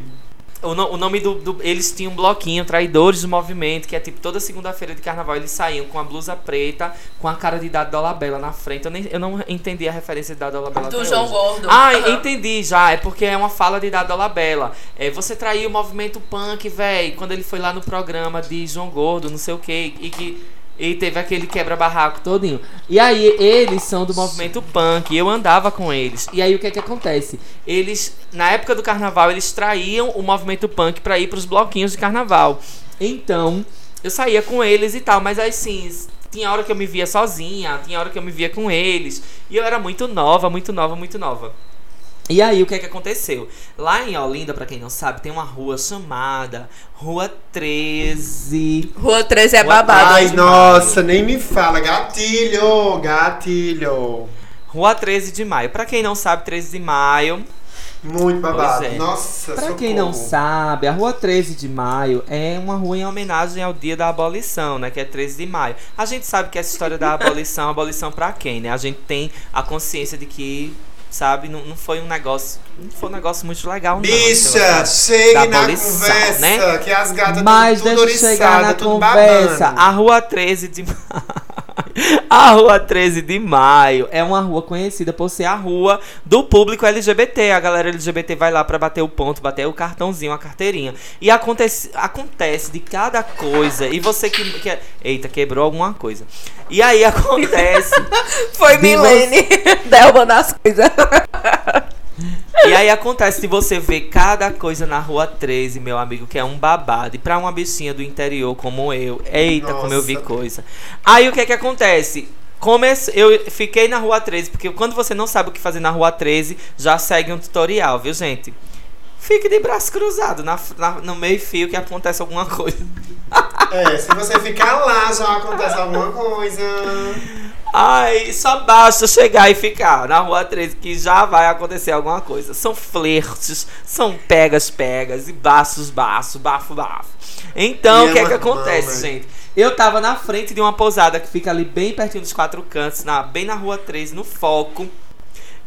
O, no- o nome do, do- Eles tinham um bloquinho, Traidores do Movimento, que é tipo toda segunda-feira de carnaval eles saíam com a blusa preta, com a cara de Dado Dolabella na frente. Eu, nem, eu não entendi a referência de Dado Dolabella. Do João hoje. Gordo. Ah, Aham. entendi já. É porque é uma fala de Dado Dolabella. É, você traiu o movimento punk, véi, quando ele foi lá no programa de João Gordo, não sei o que, e que. E teve aquele quebra-barraco todinho. E aí, eles são do movimento punk. Eu andava com eles. E aí, o que é que acontece? Eles, na época do carnaval, eles traíam o movimento punk pra ir pros bloquinhos de carnaval. Então, eu saía com eles e tal. Mas aí, sim, tinha hora que eu me via sozinha. Tinha hora que eu me via com eles. E eu era muito nova, muito nova, muito nova. E aí, o que é que aconteceu? Lá em Olinda, pra quem não sabe, tem uma rua chamada Rua 13. Rua 13 é Rua babado. Ai, nossa, nem me fala. Gatilho, gatilho. Rua 13 de maio. Pra quem não sabe, 13 de maio. Muito babado. É. Nossa, Pra quem não socorro. sabe, a Rua 13 de maio é uma rua em homenagem ao dia da abolição, né? Que é 13 de maio. A gente sabe que essa história da abolição, abolição pra quem, né? A gente tem a consciência de que sabe? Não, não foi um negócio. Não foi um negócio muito legal, não. Bicha, Da chegue na abolição, conversa, né? que as gatas Mas tudo deixa chegar na tudo conversa. babando. A rua 13 de maio. A rua 13 de maio é uma rua conhecida por ser a rua do público LGBT. A galera LGBT vai lá pra bater o ponto, bater o cartãozinho, a carteirinha. E acontece, acontece de cada coisa. E você que, que. é- Eita, quebrou alguma coisa. E aí acontece. Foi Milene derrubando as coisas. E aí acontece de você ver cada coisa na rua 13, meu amigo, que é um babado. E pra uma bichinha do interior como eu, eita, como eu vi Nossa. coisa. Aí o que é que acontece? Comece... Eu fiquei na rua 13, porque quando você não sabe o que fazer na rua 13, já segue um tutorial, viu, gente? Fique de braço cruzado na, na- no meio fio que acontece alguma coisa. É, se você ficar lá, já acontece alguma coisa. Ai, só basta chegar e ficar na rua 13 que já vai acontecer alguma coisa. São flertes, são pegas-pegas e baços-baço, bafo-bafo. Então, o que é é que acontece, mão, né? gente? Eu tava na frente de uma pousada que fica ali bem pertinho dos quatro cantos, na, bem na rua 13, no foco.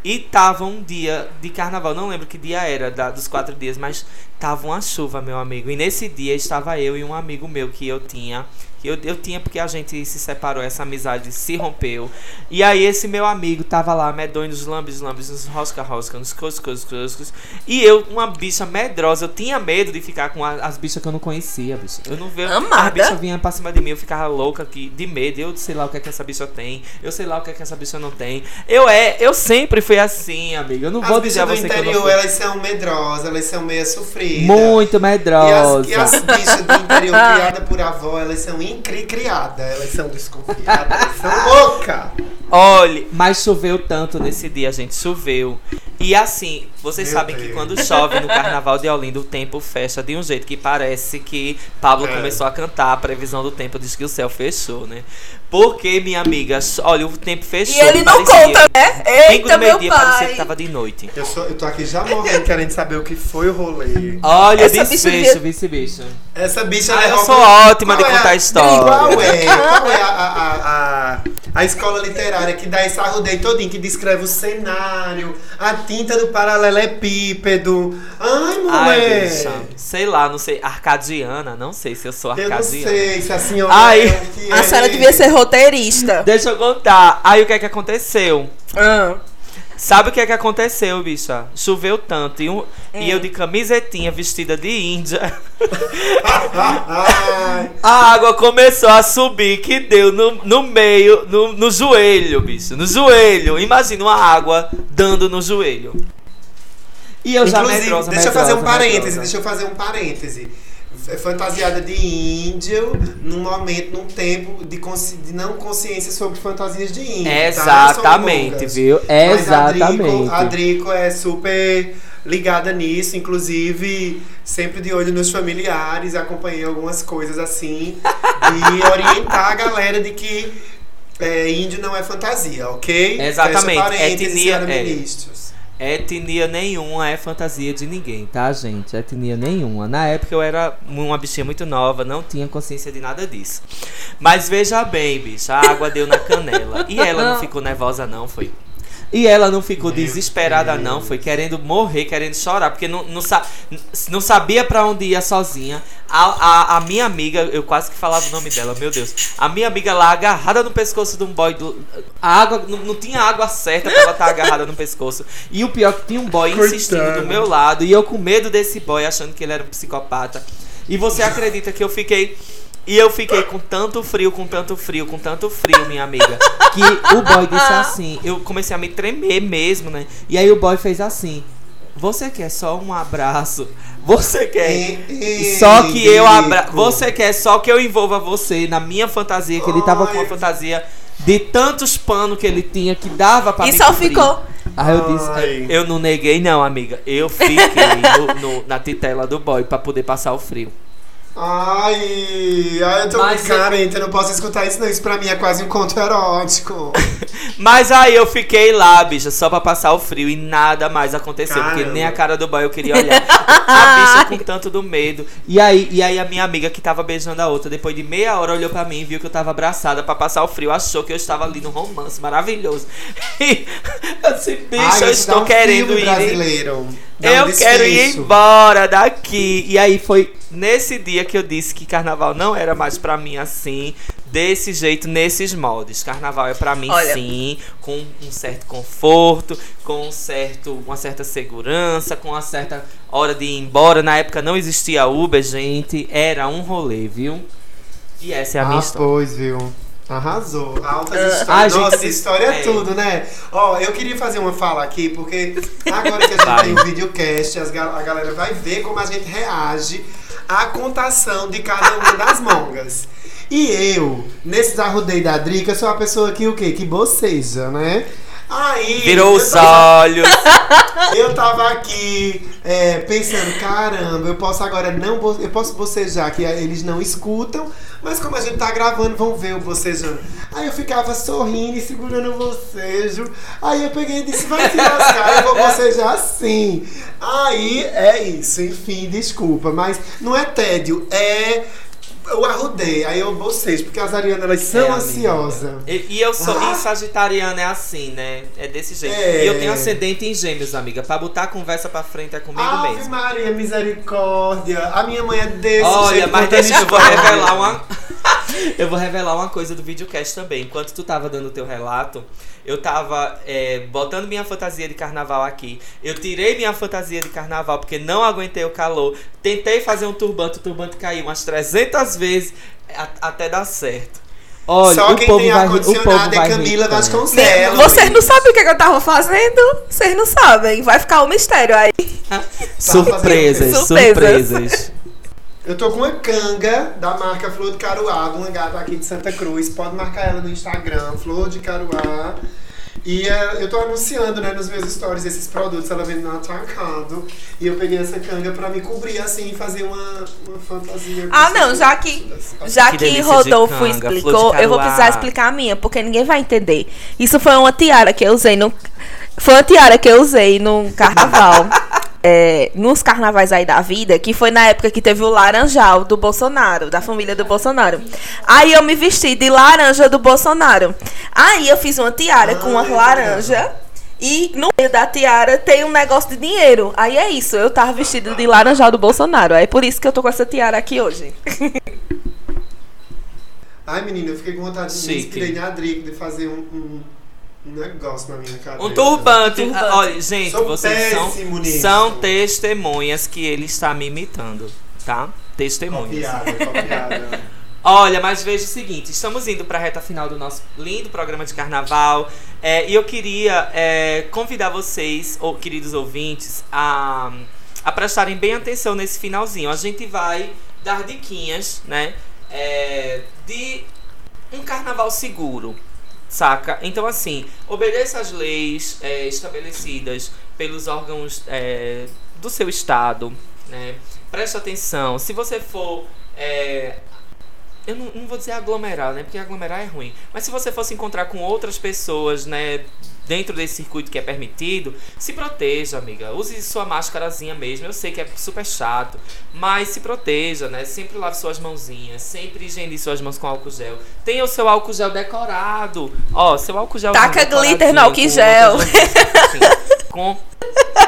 E tava um dia de carnaval, não lembro que dia era da- dos quatro dias, mas tava uma chuva, meu amigo. E nesse dia estava eu e um amigo meu que eu tinha. Que eu, eu tinha porque a gente se separou, essa amizade se rompeu. E aí esse meu amigo tava lá, medonho nos lambes, lambes, nos rosca-rosca, nos cuscos, cuscos. E eu, uma bicha medrosa, eu tinha medo de ficar com a- as bichas que eu não conhecia, bicho. Eu não vejo. Amada. As bichas vinham pra cima de mim, eu ficava louca aqui, de medo. Eu sei lá o que é que essa bicha tem. Eu sei lá o que é que essa bicha não tem. Eu é, eu sempre fui assim, amigo. Eu não vou As dizer a você que eu não interior, fui. elas são medrosas, elas são meio sofridas. Muito E medrosa. as, e as bichas do interior criadas por avó, elas são incri-criadas, elas são desconfiadas, elas são loucas. Olhe, mas choveu tanto nesse dia, gente. Choveu. E assim, vocês Meu sabem que Deus. quando chove no carnaval de Olinda, o tempo fecha de um jeito que parece que Pablo É. começou a cantar. A previsão do tempo diz que o céu fechou, né? Porque, minha amiga, olha, o tempo fechou. E ele não parecia- conta, né? Eita, do meu meio-dia parecia que tava de noite. Eu, sou, eu tô aqui já morrendo, querendo saber o que foi o rolê. Olha, Essa bicha desfecho, devia- vice-bicho. Essa bicha Ah, ela eu sou ótima de Qual é contar a- história. Qual é, qual é a, a, a, a, a escola literária que dá esse arrudeio todinho, que descreve o cenário, a tinta do paralelepípedo. Ai, Ai, mulher! bicha. Sei lá, não sei. Arcadiana, não sei se eu sou eu não arcadiana. sei se a senhora Ai. é A é. senhora devia ser roteirista. Deixa eu contar. Aí o que é que aconteceu? Ah. Sabe o que é que aconteceu, bicha? Choveu tanto e, um- e Hum. eu de camisetinha vestida de índia. A água começou a subir, que deu no, no meio, no, no joelho, bicho. No joelho. Imagina uma água dando no joelho. E eu já Inclusive, medrosa, deixa eu fazer um medrosa, parêntese, medrosa. deixa eu fazer um parêntese. F- Fantasiada de índio, num momento, num tempo de, consci- de não consciência sobre fantasias de índio. tá? Exatamente, longas. viu? Mas a Drico- Exatamente. A Drico é super ligada nisso, inclusive sempre de olho nos familiares, acompanhei algumas coisas assim, e orientar a galera de que é, índio não é fantasia, ok? Exatamente, Fecha parênteses, etnia- é. ministros. Etnia nenhuma é fantasia de ninguém, tá, gente? Etnia nenhuma. Na época eu era uma bichinha muito nova, não tinha consciência de nada disso. Mas veja bem, bicha, a água deu na canela. E ela não ficou nervosa, não, foi. E ela não ficou Meu desesperada, Deus. não. Foi querendo morrer, querendo chorar, porque não, não, sa não sabia pra onde ia sozinha. A, a, a minha amiga, eu quase que falava o nome dela, meu Deus. A minha amiga lá agarrada no pescoço de um boy. Do, a água, não, não tinha água certa pra ela estar agarrada no pescoço. E o pior é que tinha um boy insistindo do meu lado. E eu com medo desse boy, achando que ele era um psicopata. E você acredita que eu fiquei. E eu fiquei com tanto frio, com tanto frio, com tanto frio, minha amiga. Que o boy disse assim. Eu comecei a me tremer mesmo, né? E aí o boy fez assim. Você quer só um abraço? Você quer. Ei, ei, Só que eu abra... Você quer só que eu envolva você na minha fantasia, que ele tava com uma fantasia de tantos panos que ele tinha que dava pra E só cobrir. ficou. Aí eu disse, Ai. eu não neguei não, amiga. Eu fiquei no- no- na titela do boy pra poder passar o frio. Ai, ai, eu tô Mas muito carente, eu não posso escutar isso não. Isso pra mim é quase um conto erótico. Mas aí eu fiquei lá, bicha, só pra passar o frio e nada mais aconteceu. Porque Caramba. nem a cara do boy eu queria olhar. A bicha com tanto do medo. E aí, e aí a minha amiga que tava beijando a outra, depois de meia hora, olhou pra mim e viu que eu tava abraçada pra passar o frio. Achou que eu estava ali no romance maravilhoso. E eu disse, bicho, Ai, eu estou um querendo ir. brasileiro. Dá um Eu quero ir embora daqui. E aí foi nesse dia que eu disse que carnaval não era mais pra mim assim, desse jeito, nesses moldes. Carnaval é pra mim Olha. sim, com um certo conforto, com um certo, uma certa segurança, com uma certa hora de ir embora. Na época não existia Uber, gente, era um rolê, viu? E essa é a minha ah, história. pois, viu? Arrasou. Altas Ah, histórias. gente, Nossa, história é é. tudo, né? Ó, eu queria fazer uma fala aqui, porque agora que a gente Vai. tem o videocast, as ga- a galera vai ver como a gente reage à contação de cada uma das mongas. E eu, nesse arrudei da Drica, sou a pessoa que o quê? Que boceja, né? Aí. Virou eu os tava- olhos. eu tava aqui é, pensando, caramba, eu posso agora não eu posso bocejar que eles não escutam, mas como a gente tá gravando, vão ver o bocejando. Aí eu ficava sorrindo e segurando o bocejo. Aí eu peguei e disse, vai se lascar, eu vou bocejar assim. Aí é isso, enfim, desculpa, mas não é tédio, é eu arrudei, aí eu bocejo, porque as arianas elas são É, ansiosas. E, e eu sou. Ah. E Sagitariana é assim, né? É desse jeito. É. E eu tenho ascendente em gêmeos, amiga. Pra botar a conversa pra frente é comigo Ave mesmo. Maria, misericórdia. A minha mãe é desse Olha, jeito. mas contando deixa eu vou revelar uma. eu vou revelar uma coisa do videocast também. Enquanto tu tava dando o teu relato, eu tava é, botando minha fantasia de carnaval aqui. Eu tirei minha fantasia de carnaval porque não aguentei o calor. Tentei fazer um turbante, o turbante caiu umas 300 vezes a- até dar certo. Olha, Só o quem povo tem ar-condicionado é Camila. Vasconcelos. Vocês não sabem o que, que eu tava fazendo? Vocês não sabem. Vai ficar um mistério aí. Surpresas, Surpresas. surpresas. Eu tô com uma canga da marca Flor de Caruá, uma gata aqui de Santa Cruz. Pode marcar ela no Instagram, Flor de Caruá. E eh, eu tô anunciando, né, nos meus stories esses produtos, ela vende no atacado. E eu peguei essa canga pra me cobrir assim e fazer uma, uma fantasia. Ah, não, já que, já Que que, de Rodolfo canga, explicou, de eu vou precisar explicar a minha, porque ninguém vai entender. Isso foi uma tiara que eu usei no. Foi uma tiara que eu usei no carnaval. é, nos carnavais aí da vida, que foi na época que teve o laranjal do Bolsonaro, da família do Bolsonaro. Aí eu me vesti de laranja do Bolsonaro. Aí eu fiz uma tiara com uma Ai, laranja. E no meio da tiara tem um negócio de dinheiro. Aí é isso, eu tava vestida de laranjal do Bolsonaro. É por isso que eu tô com essa tiara aqui hoje. Ai, menina, eu fiquei com vontade de me Chique. inspirei na Drico de fazer um, um negócio na minha cabeça. Um turbante. Turbante. Ah, Olha, gente, Sou vocês são, nisso. são testemunhas que ele está me imitando, tá? Testemunhas. Copiada, copiada. Olha, mas veja o seguinte, estamos indo para a reta final do nosso lindo programa de carnaval é, e eu queria é, convidar vocês, ou, queridos ouvintes, a, a prestarem bem atenção nesse finalzinho. A gente vai dar diquinhas, né, é, de um carnaval seguro, saca? Então, assim, obedeça às leis é, estabelecidas pelos órgãos é, do seu estado, né? Preste atenção. Se você for é, eu não, não vou dizer aglomerar, né? Porque aglomerar é ruim. Mas se você fosse encontrar com outras pessoas, né? Dentro desse circuito que é permitido, se proteja, amiga. Use sua máscarazinha mesmo. Eu sei que é super chato, mas se proteja, né? Sempre lave suas mãozinhas, sempre higienize suas mãos com álcool gel. Tenha o seu álcool gel decorado. Ó, seu álcool gel. Taca glitter no álcool gel. Com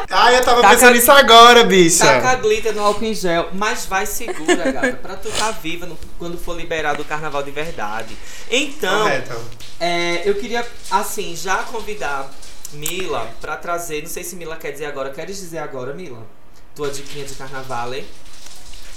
Ai, eu tava Taca- pensando nisso agora, bicha. Taca glitter no álcool em gel, mas vai segura, gata, pra tu tá viva no- quando for liberado o carnaval de verdade. Então, é, eu queria, assim, já convidar Mila pra trazer, não sei se Mila quer dizer agora, queres dizer agora, Mila? Tua diquinha de carnaval, hein?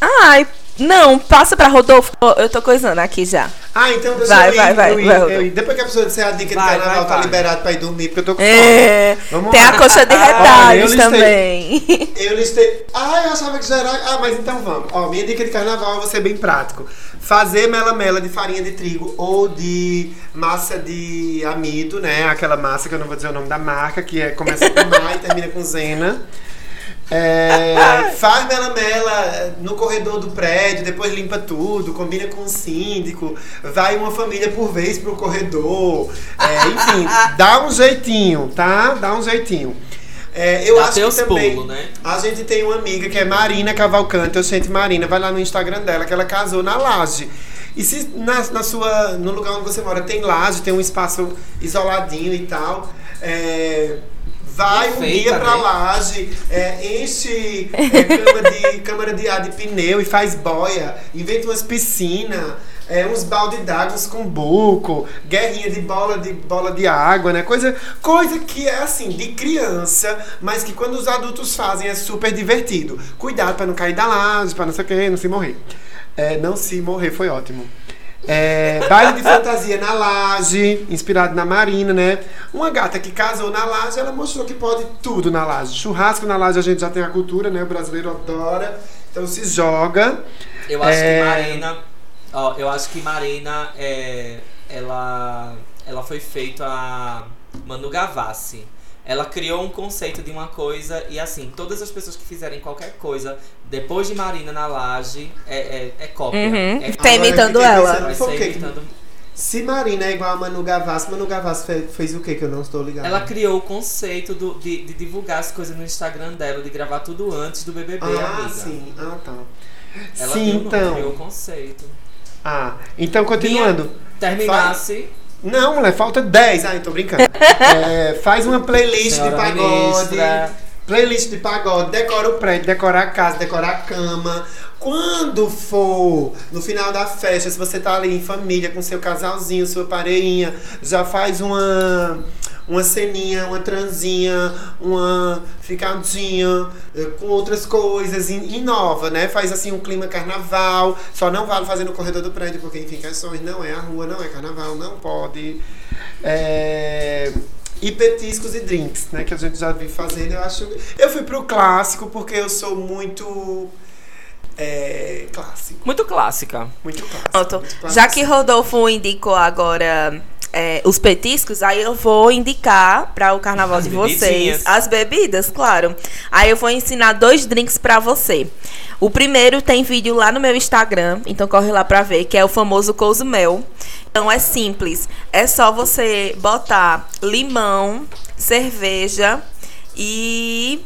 Ai, não, passa pra Rodolfo. Eu tô coisando aqui já. Ah, então deixa Vai, eu ir, vai, vai, eu ir, vai, eu. Depois que a pessoa disser a dica Vai, de carnaval vai, tá vai. liberado pra ir dormir, porque eu tô com fome. É, Vamos tem lá. a coxa de Olha, eu retalhos listei- também. Eu listei. Ah, eu achava que já era. Ah, mas então vamos. Ó, minha dica de carnaval, eu vou ser bem prático. Fazer mela-mela de farinha de trigo ou de massa de amido, né? Aquela massa que eu não vou dizer o nome da marca, que é, começa com Ma e termina com Zena. É, faz mela-mela no corredor do prédio, depois limpa tudo, combina com o síndico, vai uma família por vez pro corredor. É, enfim, dá um jeitinho, tá? Dá um jeitinho. É, eu Dá acho que também. pulos, né? A gente tem uma amiga que é Marina Cavalcante, eu gente Marina, vai lá no Instagram dela, que ela casou na laje. E se na, na sua, no lugar onde você mora tem laje, tem um espaço isoladinho e tal, é, vai um dia pra né? laje, é, enche é, câmara, de, câmara de ar de pneu e faz boia, inventa umas piscinas. É, uns balde d'água, uns cumbuco, guerrinha de bola de bola de água, né? Coisa, coisa que é assim, de criança, mas que quando os adultos fazem é super divertido. Cuidado pra não cair da laje, pra não sei o que, não se morrer. É, não se morrer foi ótimo. É, baile de fantasia na laje, inspirado na Marina, né? Uma gata que casou na laje, ela mostrou que pode tudo na laje. Churrasco na laje a gente já tem a cultura, né? O brasileiro adora. Então se joga. Eu acho É. que Marina. Ó, eu acho que Marina é. Ela. Ela foi feita a Manu Gavassi. Ela criou um conceito de uma coisa e assim, todas as pessoas que fizerem qualquer coisa depois de Marina na laje é, é, é cópia. Uhum. É Tá imitando ela. Vai ser quê? imitando. Se Marina é igual a Manu Gavassi, Manu Gavassi fez, fez o que que eu não estou ligado? Ela criou o conceito do- de, de divulgar as coisas no Instagram dela, de gravar tudo antes do BBB, Ah, amiga. sim. Ah, tá. Ela sim, criou, então. criou o conceito. Ah, então continuando. Terminasse. Não, mulher, falta 10. Ai, tô brincando. É, faz uma playlist Senhora de pagode. ministra. Playlist de pagode, decora o prédio, decora a casa, decora a cama. Quando for no final da festa, se você tá ali em família com seu casalzinho, sua pareinha, já faz uma uma ceninha, uma transinha, uma ficadinha eh, com outras coisas, in- inova, né? Faz assim um clima carnaval. Só não vale fazer no corredor do prédio, porque enfim, questões não é a rua, não é carnaval, não pode. É, E petiscos e drinks, né? Que a gente já viu fazendo. Eu acho. Eu fui pro clássico porque eu sou muito. É, clássico. Muito clássica. Muito clássico. Pronto. muito. Já que Rodolfo indicou agora é, os petiscos, aí eu vou indicar para o carnaval As de vocês bebidinhas. as bebidas, claro. Aí eu vou ensinar dois drinks para você. O primeiro tem vídeo lá no meu Instagram, então corre lá pra ver, que é o famoso Cozumel. Então é simples, é só você botar limão, cerveja e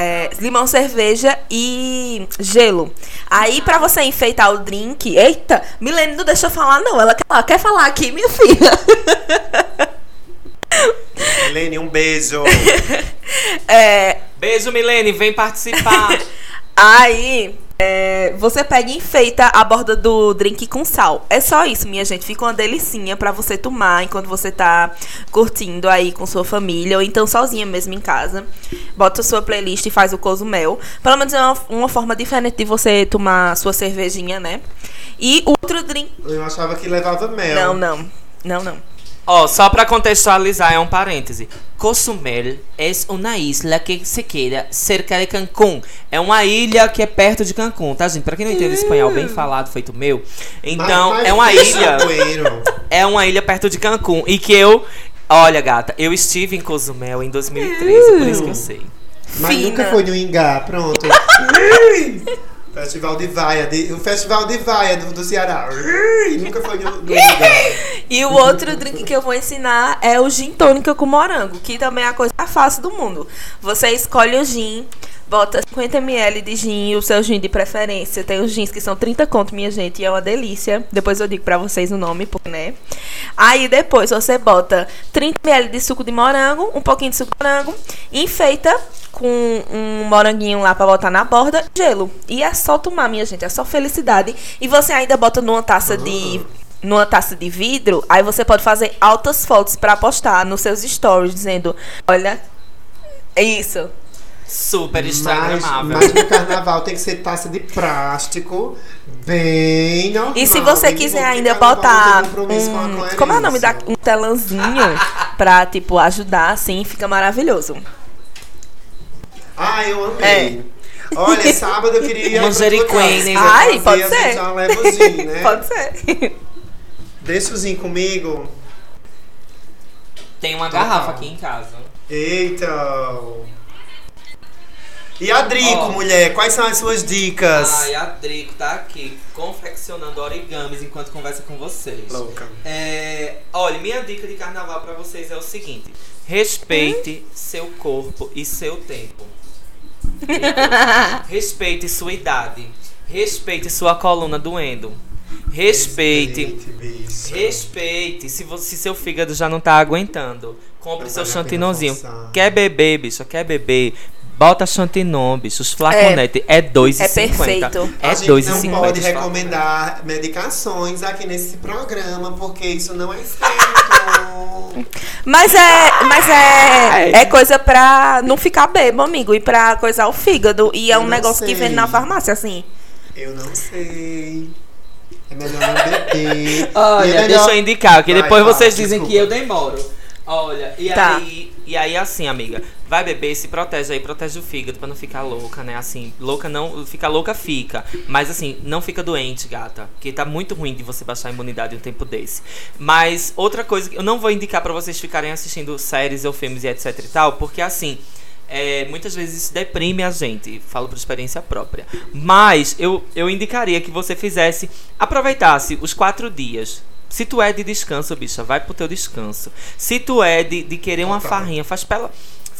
é, limão, cerveja e gelo. Aí, pra você enfeitar o drink. Eita, Milene não deixa eu falar, não. Ela quer, ela quer falar aqui, minha filha. Helene, um beijo. É, Beijo, Milene, vem participar. aí. É, você pega e enfeita a borda do drink com sal. É só isso, minha gente. Fica uma delicinha pra você tomar enquanto você tá curtindo aí com sua família ou então sozinha mesmo em casa. Bota a sua playlist e faz o cozumel. Pelo menos é uma, uma forma diferente de você tomar sua cervejinha, né? E outro drink. Eu achava que levava mel. Não, não. Não, não. Ó, só pra contextualizar, é um parêntese. Cozumel é uma isla que se queda cerca de Cancún. É uma ilha que é perto de Cancún, tá, gente? Pra quem não entende espanhol bem falado, feito meu. Então, é uma deixa ilha. É uma ilha perto de Cancún. E que eu. Olha, gata, eu estive em Cozumel em 2013, por isso que eu sei. Mas Fina. nunca foi no Ingá, pronto. Festival de Vaia, de- o Festival de Vaia do, do Ceará. nunca foi no, no Ingá. E o outro drink que eu vou ensinar é o gin tônica com morango, que também é a coisa mais fácil do mundo. Você escolhe o gin, bota 50ml de gin, o seu gin de preferência. Tem os gins que são 30 conto, minha gente, e é uma delícia. Depois eu digo pra vocês o nome, né? Aí depois você bota 30ml de suco de morango, um pouquinho de suco de morango, enfeita com um moranguinho lá pra botar na borda, gelo. E é só tomar, minha gente, é só felicidade. E você ainda bota numa taça de numa taça de vidro, aí você pode fazer altas fotos pra postar nos seus stories dizendo, olha, é isso. Super Mas, instagramável. mas no carnaval tem que ser taça de plástico, bem normal. E se você bem quiser ainda botar um, como é o nome da um telãozinho pra tipo ajudar assim, fica maravilhoso. Ah, eu amei. Olha, sábado eu queria ir Jeriquane. casa. Ai, Fazer, pode ser. Já leva o gin, né? Pode ser. Deixa o gin comigo. Tem uma Total. garrafa aqui em casa. Eita. E a Drico, Ó. mulher, quais são as suas dicas? Ai, a Drico tá aqui confeccionando origamis enquanto conversa com vocês. Louca. É, olha, minha dica de carnaval pra vocês é o seguinte: respeite seu corpo e seu tempo. respeite sua idade. Respeite sua coluna doendo. Respeite. Respeite. Se, você, se seu fígado já não tá aguentando, compre Não seu vale chantinonzinho. Quer beber, bicho? Quer beber? Bota chantinon, bicho. Os flaconetes é, R$ 2,50. É perfeito. É a gente não pode 2,50. recomendar medicações aqui nesse programa, porque isso não é certo. Mas é, mas é, é coisa pra não ficar bebo, amigo, e pra coisar o fígado. E é Eu um negócio que sei. vende na farmácia, assim. Eu não sei. É melhor não beber. Olha, é melhor- deixa eu indicar, que Vai, depois vocês dizem desculpa. que eu demoro. Olha, e Tá. aí, e aí assim, amiga, vai beber, se protege aí, protege o fígado pra não ficar louca, né? Assim, louca não, fica louca fica, mas assim, não fica doente, gata, que tá muito ruim de você baixar a imunidade um tempo desse. Mas outra coisa que eu não vou indicar pra vocês ficarem assistindo séries ou filmes e etc e tal, porque assim, é, muitas vezes isso deprime a gente, falo por experiência própria. Mas eu, eu indicaria que você fizesse, aproveitasse os quatro dias. Se tu é de descanso, bicha, vai pro teu descanso. Se tu é de, de querer uma Total. farrinha, faz pela.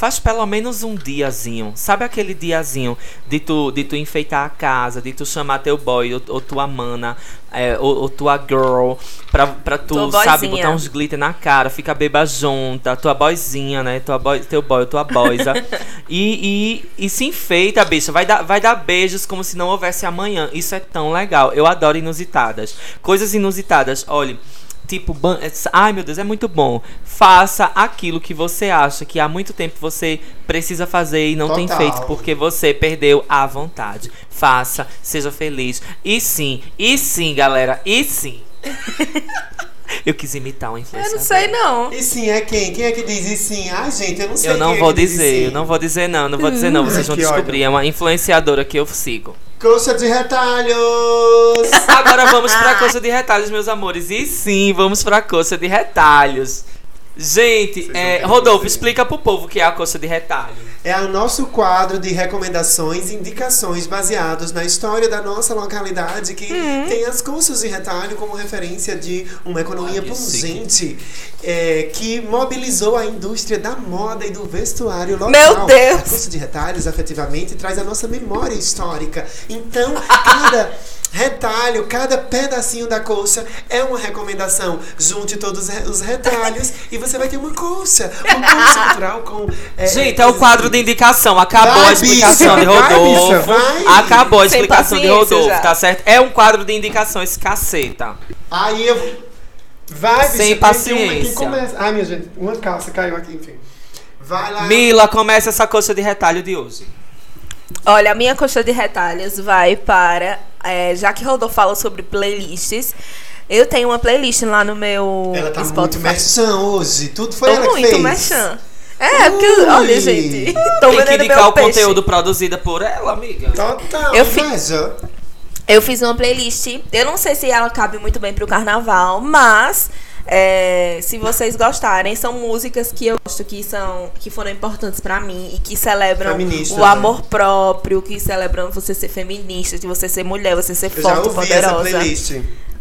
Faz pelo menos um diazinho. Sabe aquele diazinho de tu, de tu enfeitar a casa, de tu chamar teu boy ou, ou tua mana, é, ou, ou tua girl, pra, pra tu, Tua sabe, boyzinha. botar uns glitter na cara, fica beba junta, tua boyzinha, né? Tua boy, teu boy, tua boyza. e, e, e se enfeita, bicha. Vai dar, vai dar beijos como se não houvesse amanhã. Isso é tão legal. Eu adoro inusitadas. Coisas inusitadas. Olha. Tipo, ban- ai meu Deus, é muito bom. Faça aquilo que você acha que há muito tempo você precisa fazer e não tem Total. feito porque você perdeu a vontade. Faça, seja feliz. E sim, e sim, galera, e sim. Eu quis imitar um Eu influenciador. não sei, não. E sim, é quem? Quem é que diz e sim? Ai, gente, eu não sei Eu não quem é vou e dizer, eu não vou dizer não, não vou dizer não. Vocês vão descobrir, ódio. é uma influenciadora que eu sigo. Coxa de retalhos! Agora vamos pra coxa de retalhos, meus amores. E sim, vamos pra coxa de retalhos. Gente, é, Rodolfo, explica pro povo o que é a coxa de retalho. É o nosso quadro de recomendações e indicações baseados na história da nossa localidade que Hum. tem as coxas de retalho como referência de uma economia Ah, que pungente é, que mobilizou a indústria da moda e do vestuário local. Meu Deus! A coxa de retalhos, efetivamente, traz a nossa memória histórica. Então, cada retalho, cada pedacinho da coxa é uma recomendação. Junte todos os retalhos e você vai ter uma coxa. Uma coxa cultural com... é, Gente, é o quadro de indicação. Acabou Vai, a explicação bicha, de vai, Rodolfo. bicha, vai. Acabou a explicação de Rodolfo, já. tá certo? É um quadro de indicação esse caceta. Aí eu. Vai, bicha, Sem paciência. Uma? Ai, minha gente, uma calça caiu aqui, enfim. Vai lá. Mila, começa essa coxa de retalho de hoje. Olha, a minha coxa de retalhos vai para. é, já que Rodolfo fala sobre playlists, eu tenho uma playlist lá no meu Ela tá muito Spotify. merchan hoje. Tudo foi Tô ela que muito fez. merchan. É, porque, Ui. olha, gente. Tô Tem que indicar o peixe. conteúdo produzido por ela, amiga. Total, Eu fi- inveja. Eu fiz uma playlist. Eu não sei se ela cabe muito bem pro carnaval, mas é, se vocês gostarem, são músicas que eu gosto que são que foram importantes pra mim e que celebram Feministas, o né? amor próprio, que celebram você ser feminista, de você ser mulher, você ser Eu já forte, ouvi essa poderosa. playlist.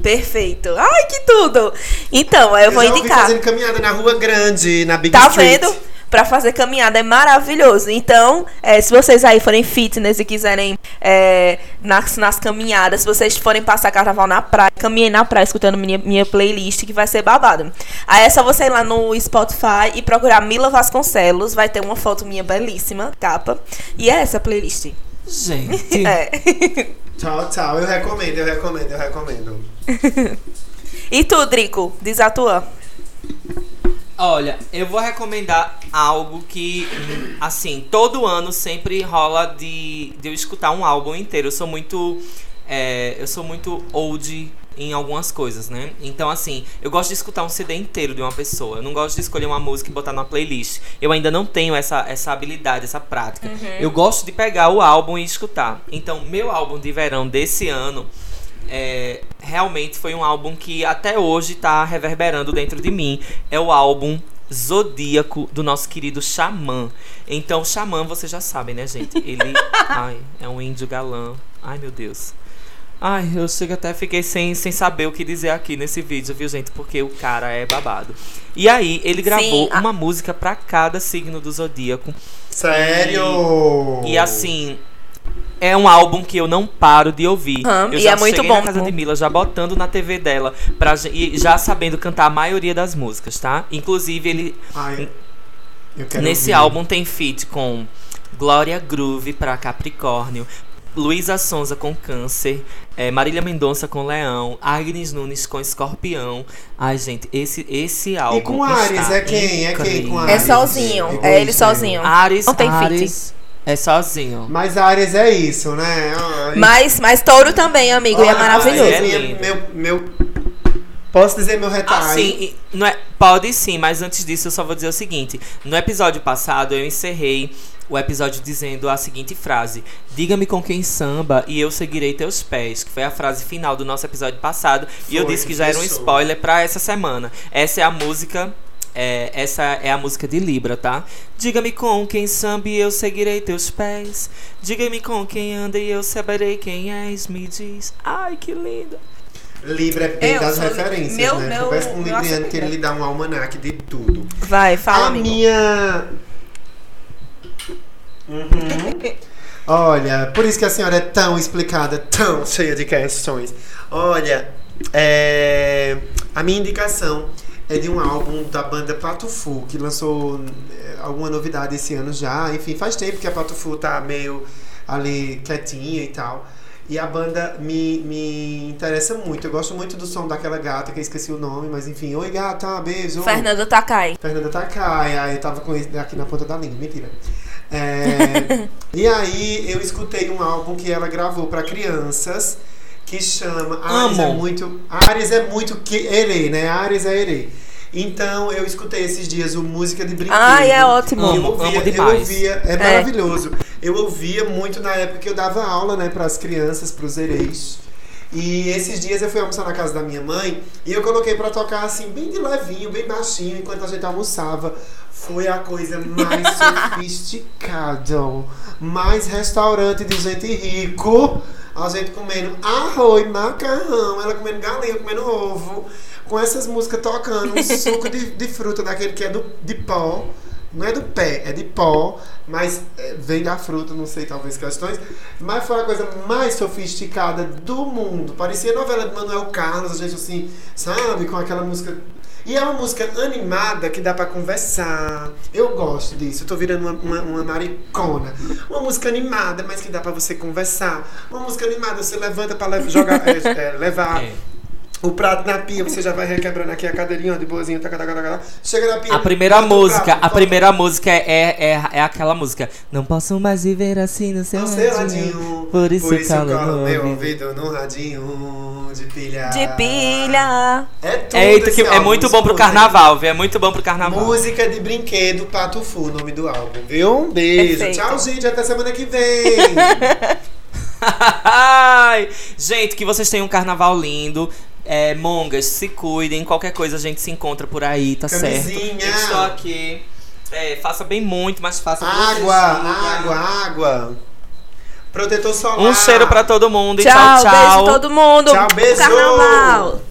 Perfeito. Ai, que tudo! Então, eu, Eu vou já ouvi indicar. fazendo caminhada na Rua Grande, na Big Tá Street. vendo? Pra fazer caminhada é maravilhoso. Então, é, se vocês aí forem fitness e quiserem é, nas, nas caminhadas, se vocês forem passar carnaval na praia, caminhem na praia escutando minha, minha playlist, que vai ser babado. Aí é só você ir lá no Spotify e procurar Mila Vasconcelos. Vai ter uma foto minha belíssima, capa. E é essa playlist. Gente. É. Tchau, tchau. Eu recomendo, eu recomendo, eu recomendo. e tu, Drico? Diz a tua. Olha, eu vou recomendar algo que, assim, todo ano sempre rola de, de eu escutar um álbum inteiro. Eu sou muito. é, eu sou muito old em algumas coisas, né? Então, assim, eu gosto de escutar um CD inteiro de uma pessoa. Eu não gosto de escolher uma música e botar numa playlist. Eu ainda não tenho essa, essa habilidade, essa prática. Eu gosto de pegar o álbum e escutar. Então, meu álbum de verão desse ano é, realmente foi um álbum que até hoje tá reverberando dentro de mim. É o álbum Zodíaco do nosso querido Xamã. Então, Xamã, vocês já sabem, né, gente? Ele ai, é um índio galã. Ai, meu Deus. Ai, eu chego até fiquei sem, sem saber o que dizer aqui nesse vídeo, viu, gente? Porque o cara é babado. E aí, ele gravou Sim, a- uma música pra cada signo do zodíaco. Sério? E assim, é um álbum que eu não paro de ouvir. Aham, eu e já é muito bom na casa de Mila já botando na TV dela pra, e já sabendo cantar a maioria das músicas, tá? Inclusive ele Ai, eu quero nesse ouvir. álbum tem feat com Glória Groove pra Capricórnio, Luísa Sonza com Câncer, eh, Marília Mendonça com Leão, Agnes Nunes com Escorpião. Ai, gente, esse esse álbum E com Ares, é quem? É quem com incrível. É Ares? sozinho. Egoísta, É ele sozinho. Ares, Não tem feat. É sozinho. Mas Ares é isso, né? Ai. Mas, mas touro também, amigo, e é Olha, maravilhoso. é minha- meu, meu, posso dizer meu retalho? Assim, e- não é, pode sim, mas antes disso eu só vou dizer o seguinte. No episódio passado eu encerrei o episódio dizendo a seguinte frase: Diga-me com quem samba e eu seguirei teus pés. Que foi a frase final do nosso episódio passado. e eu Foi, disse que já era um spoiler pra essa semana. Essa é a música. É, essa é a música de Libra, tá? Diga-me com quem samba e eu seguirei teus pés. Diga-me com quem anda e eu saberei quem és. Me diz. Ai, que linda. Libra é bem Eu das sou- referências, meu- né? meu- Conversa com o Libriano que ele é- lhe dá um almanaque de tudo. Vai, fala, a amigo. minha. Uhum. Olha, por isso que a senhora é tão explicada, tão cheia de questões. Olha, é, a minha indicação é de um álbum da banda Pato Fu, que lançou é, alguma novidade esse ano já. Enfim, faz tempo que a Pato Fu tá meio ali quietinha e tal. E a banda me, me interessa muito. Eu gosto muito do som daquela gata, que eu esqueci o nome, mas enfim. Oi, gata, beijo. Fernando Takai. Fernanda Takai, aí eu tava com ele aqui na ponta da língua, mentira. É, e aí eu escutei um álbum que ela gravou pra crianças que chama Ares é muito Ares é muito que erê, né? Ares é erê. Então eu escutei esses dias o música de brinquedo. Ai, é ótimo. Eu Amo, ouvia, amo eu ouvia, é, maravilhoso. Eu ouvia muito na época que eu dava aula, né, para as crianças, para os ereis. E esses dias eu fui almoçar na casa da minha mãe e eu coloquei pra tocar assim, bem de levinho, bem baixinho, enquanto a gente almoçava. Foi a coisa mais sofisticada, mais restaurante de gente rico. A gente comendo arroz, macarrão, ela comendo galinha, comendo ovo, com essas músicas tocando, um suco de, de fruta daquele que é do, de pó. Não é do pé, é de pó, mas é, vem da fruta, não sei, talvez questões. Mas foi a coisa mais sofisticada do mundo. Parecia novela de Manuel Carlos, a gente assim, sabe, com aquela música. E é uma música animada que dá pra conversar. Eu gosto disso, eu tô virando uma, uma, uma maricona. Uma música animada, mas que dá pra você conversar. Uma música animada, você levanta pra lev- jogar, é, é, levar. É. O prato na pia, você já vai requebrando aqui a cadeirinha ó, de boazinha, taca, taca, taca, taca. chega na pia. A primeira música, prato, a primeira música é, é, é aquela música. Não posso mais viver assim no seu No seu radinho. radinho, Por isso, eu calo colo no meu ouvido. ouvido no radinho de pilha. De pilha. É tudo esse que é muito bom pro carnaval, viu? É muito bom pro carnaval. Música de brinquedo, Pato Fu, o nome do álbum. Viu? Um beijo. Perfeito. Tchau, gente. Até semana que vem. Gente, que vocês tenham um carnaval lindo. É, mongas, se cuidem. Qualquer coisa a gente se encontra por aí, tá Camisinha. certo? Eu estou aqui. É, faça bem muito, mas faça água, água, água. Protetor solar. Um cheiro pra todo mundo e Tchau, tchau, tchau. beijo todo mundo. Tchau, beijo. Carnaval.